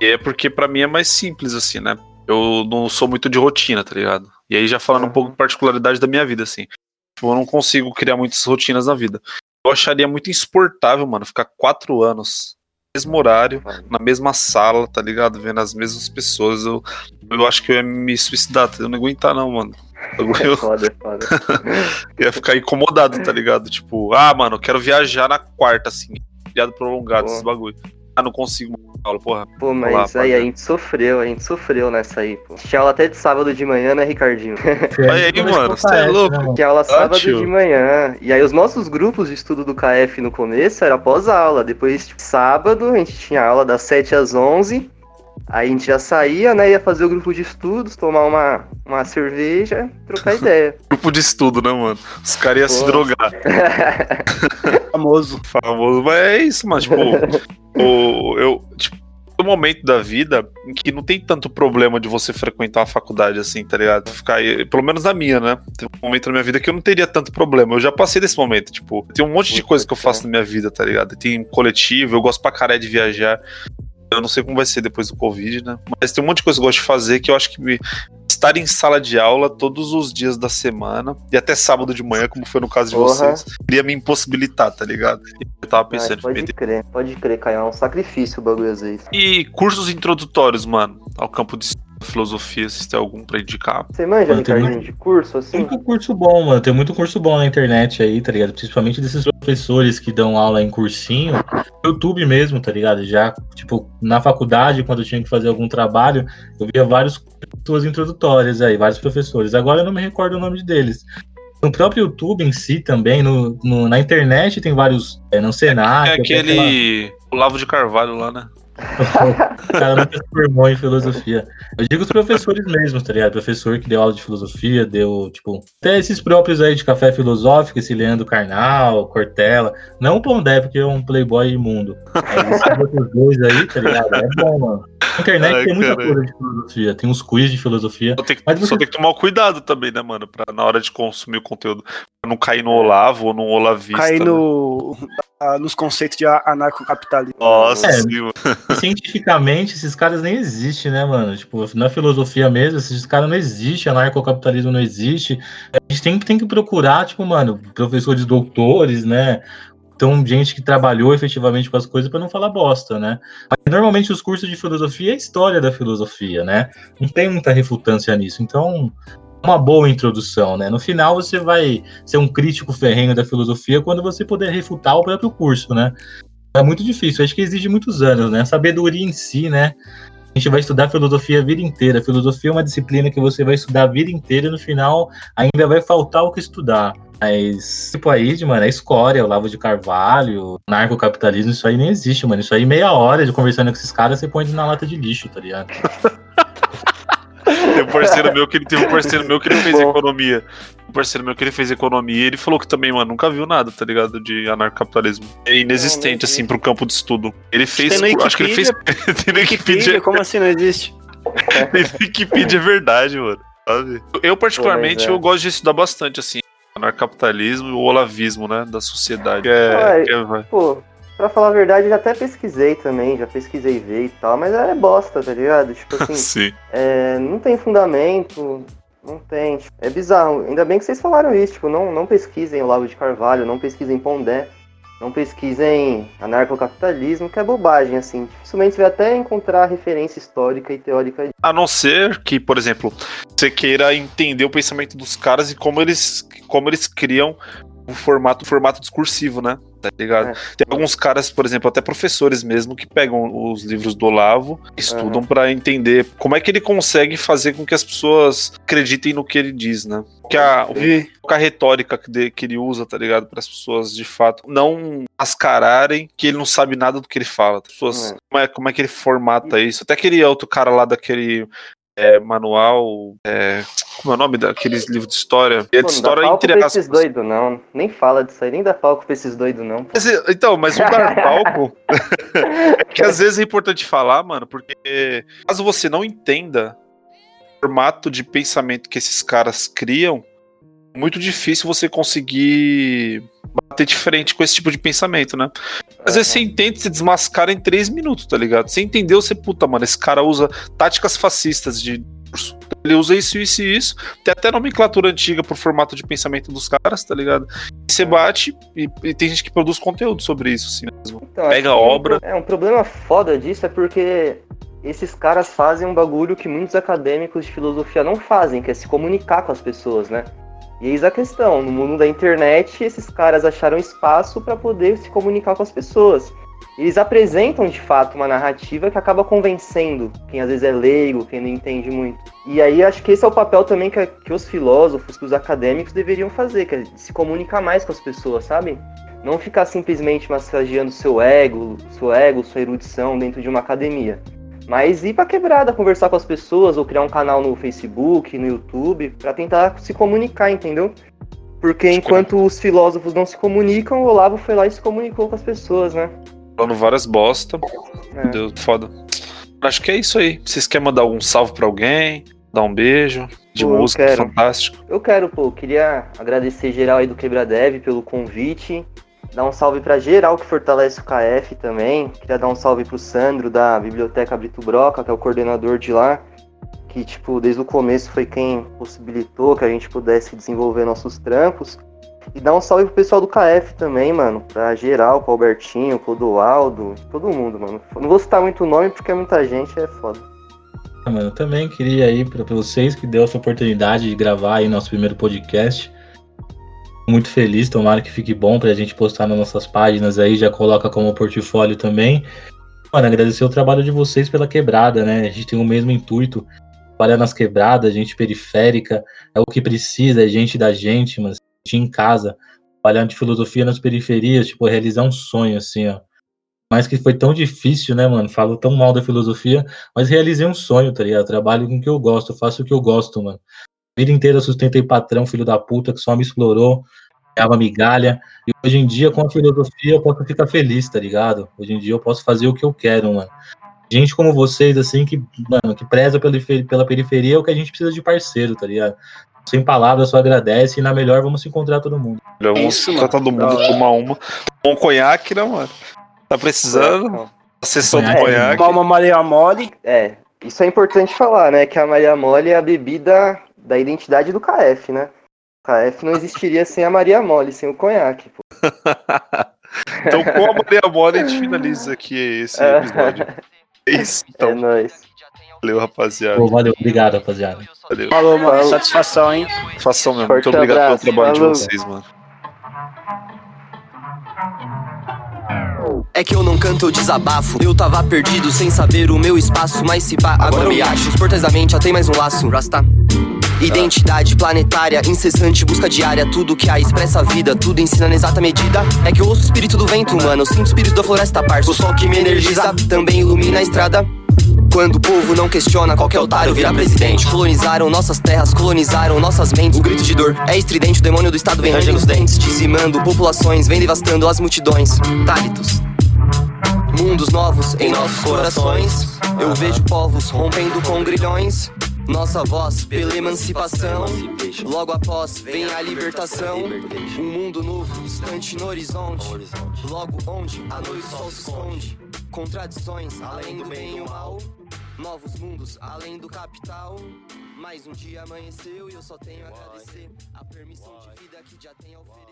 S1: E é porque para mim é mais simples, assim, né? Eu não sou muito de rotina, tá ligado? E aí, já falando uhum. um pouco de particularidade da minha vida, assim. Tipo, eu não consigo criar muitas rotinas na vida. Eu acharia muito insuportável, mano, ficar quatro anos no mesmo horário, na mesma sala, tá ligado? Vendo as mesmas pessoas. Eu, eu acho que eu ia me suicidar, eu não aguentar, não, mano.
S3: É foda, é foda.
S1: ia ficar incomodado, tá ligado? Tipo, ah, mano, eu quero viajar na quarta, assim. Viado prolongado, Pô. esses bagulho. Ah, não consigo aula, porra.
S3: Pô, mas lá, aí a gente sofreu, a gente sofreu nessa aí, pô. Tinha aula até de sábado de manhã, né, Ricardinho?
S1: Olha aí, mano, você é louco.
S3: Tinha aula sábado de manhã. E aí os nossos grupos de estudo do KF no começo era pós-aula. Depois, tipo, sábado, a gente tinha aula das 7 às 11 Aí a gente já saía, né? Ia fazer o grupo de estudos, tomar uma, uma cerveja, trocar ideia.
S1: grupo de estudo, né, mano? Os caras iam se drogar.
S6: Famoso.
S1: Famoso. Mas é isso, mano. Tipo, o, eu. Tipo, um momento da vida em que não tem tanto problema de você frequentar a faculdade assim, tá ligado? Ficar aí, pelo menos na minha, né? Tem um momento na minha vida que eu não teria tanto problema. Eu já passei desse momento, tipo, tem um monte de coisa que eu faço na minha vida, tá ligado? Tem coletivo, eu gosto pra caralho de viajar. Eu não sei como vai ser depois do Covid, né? Mas tem um monte de coisa que eu gosto de fazer que eu acho que me... estar em sala de aula todos os dias da semana e até sábado de manhã, como foi no caso de Porra. vocês, iria me impossibilitar, tá ligado? Eu tava pensando
S3: Ai, pode crer, pode crer, Caio. É um sacrifício o bagulho às vezes.
S1: E cursos introdutórios, mano, ao campo de filosofia, se tem algum pra indicar.
S3: Você manja, Ricardinho, muito, de curso, assim?
S4: Tem muito curso bom, mano. Tem muito curso bom na internet aí, tá ligado? Principalmente desses professores que dão aula em cursinho. YouTube mesmo, tá ligado? Já, tipo, na faculdade, quando eu tinha que fazer algum trabalho, eu via vários suas introdutórias aí, vários professores. Agora eu não me recordo o nome deles. No próprio YouTube em si também, no, no na internet tem vários. É, no Senac.
S1: É aquele. Olavo de Carvalho lá, né?
S4: O cara nunca se formou em filosofia. Eu digo os professores mesmo, tá ligado? Professor que deu aula de filosofia, deu, tipo, até esses próprios aí de café filosófico, esse Leandro Carnal, Cortella. Não o Pondé, porque é um playboy imundo. Mas esses outros dois aí, tá ligado? É bom, mano. Na internet
S1: Ai,
S4: tem muita
S1: caralho.
S4: coisa de filosofia, tem uns quiz de filosofia.
S1: Só tem, que,
S4: Mas
S1: só
S4: você-
S1: tem que tomar cuidado também, né, mano? Pra, na hora de consumir o conteúdo. Pra não cair no Olavo ou no Olavista.
S2: Cair
S1: né?
S2: no, ah, nos conceitos de anarcocapitalismo.
S1: Nossa,
S4: É. Cientificamente, esses caras nem existem, né, mano? Tipo, na filosofia mesmo, esses caras não existem, anarcocapitalismo não existe. A gente tem, tem que procurar, tipo, mano, professores doutores, né? Então, gente que trabalhou efetivamente com as coisas para não falar bosta, né? Normalmente os cursos de filosofia é história da filosofia, né? Não tem muita refutância nisso. Então, uma boa introdução, né? No final, você vai ser um crítico ferrenho da filosofia quando você puder refutar o próprio curso, né? É muito difícil, acho que exige muitos anos, né? A sabedoria em si, né? A gente vai estudar filosofia a vida inteira. Filosofia é uma disciplina que você vai estudar a vida inteira e no final ainda vai faltar o que estudar. Mas, tipo aí, de, mano, a escória, o Lavo de Carvalho, o narcocapitalismo, isso aí nem existe, mano. Isso aí, meia hora de conversando com esses caras, você põe na lata de lixo, tá ligado?
S1: Tem um parceiro meu que ele teve um parceiro meu que ele fez
S3: Bom.
S1: economia. Um parceiro meu que ele fez economia e ele falou que também, mano, nunca viu nada, tá ligado? De anarcocapitalismo. É inexistente,
S3: Não, não
S1: assim, pro campo de estudo. Ele fez.
S2: Tem
S1: Acho que ele fez. Tem no
S2: Wikipedia, como assim não existe?
S1: Tem Wikipedia é verdade, mano. Sabe? Eu, particularmente,
S3: Pô, é.
S1: eu gosto de estudar bastante, assim, anarcapitalismo e o olavismo, né? Da sociedade. É,
S3: Ué,
S1: que é- vai.
S3: Pô, pra falar a verdade, eu já até pesquisei também, já pesquisei ver e tal, mas é bosta, tá ligado? Tipo assim,
S1: Sim.
S3: é, não tem fundamento, não tem. tipo, é bizarro. Ainda bem que vocês falaram isso, tipo, não, não pesquisem o Lavo de Carvalho, não pesquisem Pondé, não pesquisem anarcocapitalismo, que é bobagem, assim. Dificilmente você vai até encontrar referência histórica e teórica
S1: A não ser que, por exemplo, você queira entender o pensamento dos caras e como eles, como eles criam formato, formato discursivo, né? Tá ligado?
S3: É.
S1: Tem alguns caras, por exemplo, até professores mesmo, que pegam os livros do Olavo, estudam pra entender como é que ele consegue fazer com que as pessoas acreditem no que ele diz, né? Que a, a retórica que, ele usa, tá ligado? Para as pessoas de fato não mascararem que ele não sabe nada do que ele fala. As pessoas,
S3: É.
S1: como, é, como é que ele formata isso? Até aquele outro cara lá daquele é, manual. é, como é o nome daqueles livros de história? É de
S3: Pô,
S1: história entre
S3: pra
S1: aspas.
S3: esses doidos, não. Nem fala disso aí, nem dá palco pra esses doidos, não.
S1: Mas, então, mas o dar palco é que às vezes é importante falar, mano, porque caso você não entenda o formato de pensamento que esses caras criam, é muito difícil você conseguir bater de frente com esse tipo de pensamento, né? Às vezes você entende, se desmascara em três minutos, tá ligado? Você entendeu, você, puta, mano, esse cara usa táticas fascistas de discurso. Ele usa isso, isso e isso. Tem até nomenclatura antiga pro formato de pensamento dos caras, tá ligado? E você bate e, e tem gente que produz conteúdo sobre isso, assim mesmo.
S3: Então, acho
S1: Pega obra.
S3: um É, um problema foda disso é porque esses caras fazem um bagulho que muitos acadêmicos de filosofia não fazem, que é se comunicar com as pessoas, né? E eis a questão, no mundo da internet, esses caras acharam espaço para poder se comunicar com as pessoas. Eles apresentam de fato uma narrativa que acaba convencendo quem às vezes é leigo, quem não entende muito. E aí acho que esse é o papel também que, que os filósofos, que os acadêmicos deveriam fazer, que é se comunicar mais com as pessoas, sabe? Não ficar simplesmente massageando seu ego, seu ego, sua erudição dentro de uma academia. Mas ir pra quebrada, conversar com as pessoas, ou criar um canal no Facebook, no YouTube, pra tentar se comunicar, entendeu? Porque enquanto os filósofos não se comunicam, o Olavo foi lá e se comunicou com as pessoas, né?
S1: Falando várias bosta.
S3: É.
S1: Meu Deus, foda. Acho que é isso aí. Vocês querem mandar algum salve pra alguém? Dar um beijo? De
S3: Pô, eu
S1: música
S3: quero.
S1: fantástico.
S3: Eu quero, pô, queria agradecer geral aí do Quebradev pelo convite. Dar um salve pra geral que fortalece o KF também. Queria dar um salve pro Sandro da Biblioteca Brito Broca, que é o coordenador de lá. Que, tipo, desde o começo foi quem possibilitou que a gente pudesse desenvolver nossos trampos. E dar um salve pro pessoal do KF também, mano. Pra geral, pro Albertinho, pro Doaldo, todo mundo, mano. Não vou citar muito nome porque é muita gente, é foda.
S4: Ah, Mano, eu também queria aí para vocês que deu essa oportunidade de gravar aí nosso primeiro podcast. Muito feliz, tomara que fique bom pra gente postar nas nossas páginas aí, já coloca como portfólio também. Mano, agradecer o trabalho de vocês pela quebrada, né? A gente tem o mesmo intuito, trabalhar nas quebradas, gente periférica, é o que precisa, é gente da gente, mano, gente em casa, trabalhando de filosofia nas periferias, tipo, realizar um sonho, assim, ó. Mas que foi tão difícil, né, mano? Falo tão mal da filosofia, mas realizei um sonho, tá ligado? Trabalho com o que eu gosto, faço o que eu gosto, mano. Vida inteira sustentei patrão, filho da puta, que só me explorou, ganhava migalha. E hoje em dia, com a filosofia, eu posso ficar feliz, tá ligado? Hoje em dia eu posso fazer o que eu quero, mano. gente como vocês, assim, que, mano, que preza pela, pela periferia é o que a gente precisa de parceiro, tá ligado? Sem palavras, só agradece e na melhor vamos se encontrar todo mundo.
S1: Vamos
S2: Isso,
S1: tratar todo mundo,
S2: hora.
S1: tomar uma. Um conhaque, né, mano? Tá precisando? A sessão do
S4: Conhaque,
S1: conhaque.
S2: Tomar uma Maria Mole.
S8: É, isso é importante falar, né? Que a Maria Mole é a bebida da identidade do KF, né? KF não existiria sem a Maria Mole, sem o conhaque. Pô.
S1: Então, com a Maria Mole, a gente finaliza aqui esse episódio. É isso,
S8: É
S1: então.
S8: nóis.
S1: Valeu, rapaziada.
S4: Pô, valeu, obrigado, rapaziada.
S1: Valeu.
S2: Falou, mano.
S8: Falou.
S2: Satisfação, hein?
S1: Façam mesmo.
S8: Forte
S1: Muito obrigado
S8: abraço,
S1: pelo trabalho
S8: falou.
S1: de vocês, mano.
S3: É que eu não canto, eu desabafo. Eu tava perdido sem saber o meu espaço, mas se pá, agora eu me acho. Os portais da mente já tem mais um laço. Rasta. Identidade planetária, incessante busca diária. Tudo que a expressa a vida, tudo ensina na exata medida. É que eu ouço o espírito do vento, mano. Sinto o espírito da floresta, parça. O sol que me energiza também ilumina a estrada. Quando o povo não questiona, qualquer otário vira presidente. Colonizaram nossas terras, colonizaram nossas mentes. O grito de dor é estridente, o demônio do estado vem rangendo os dentes. Dizimando populações, vem devastando as multidões. Tálitos. Mundos novos em nossos corações. Eu vejo povos rompendo com grilhões. Nossa voz pela emancipação. Logo após vem a libertação. Um mundo novo, distante no horizonte. Logo onde a noite sol se esconde. Contradições além do bem e o mal. Novos mundos além do capital. Mais um dia amanheceu e eu só tenho a agradecer. A permissão de vida que já tem a oferecer.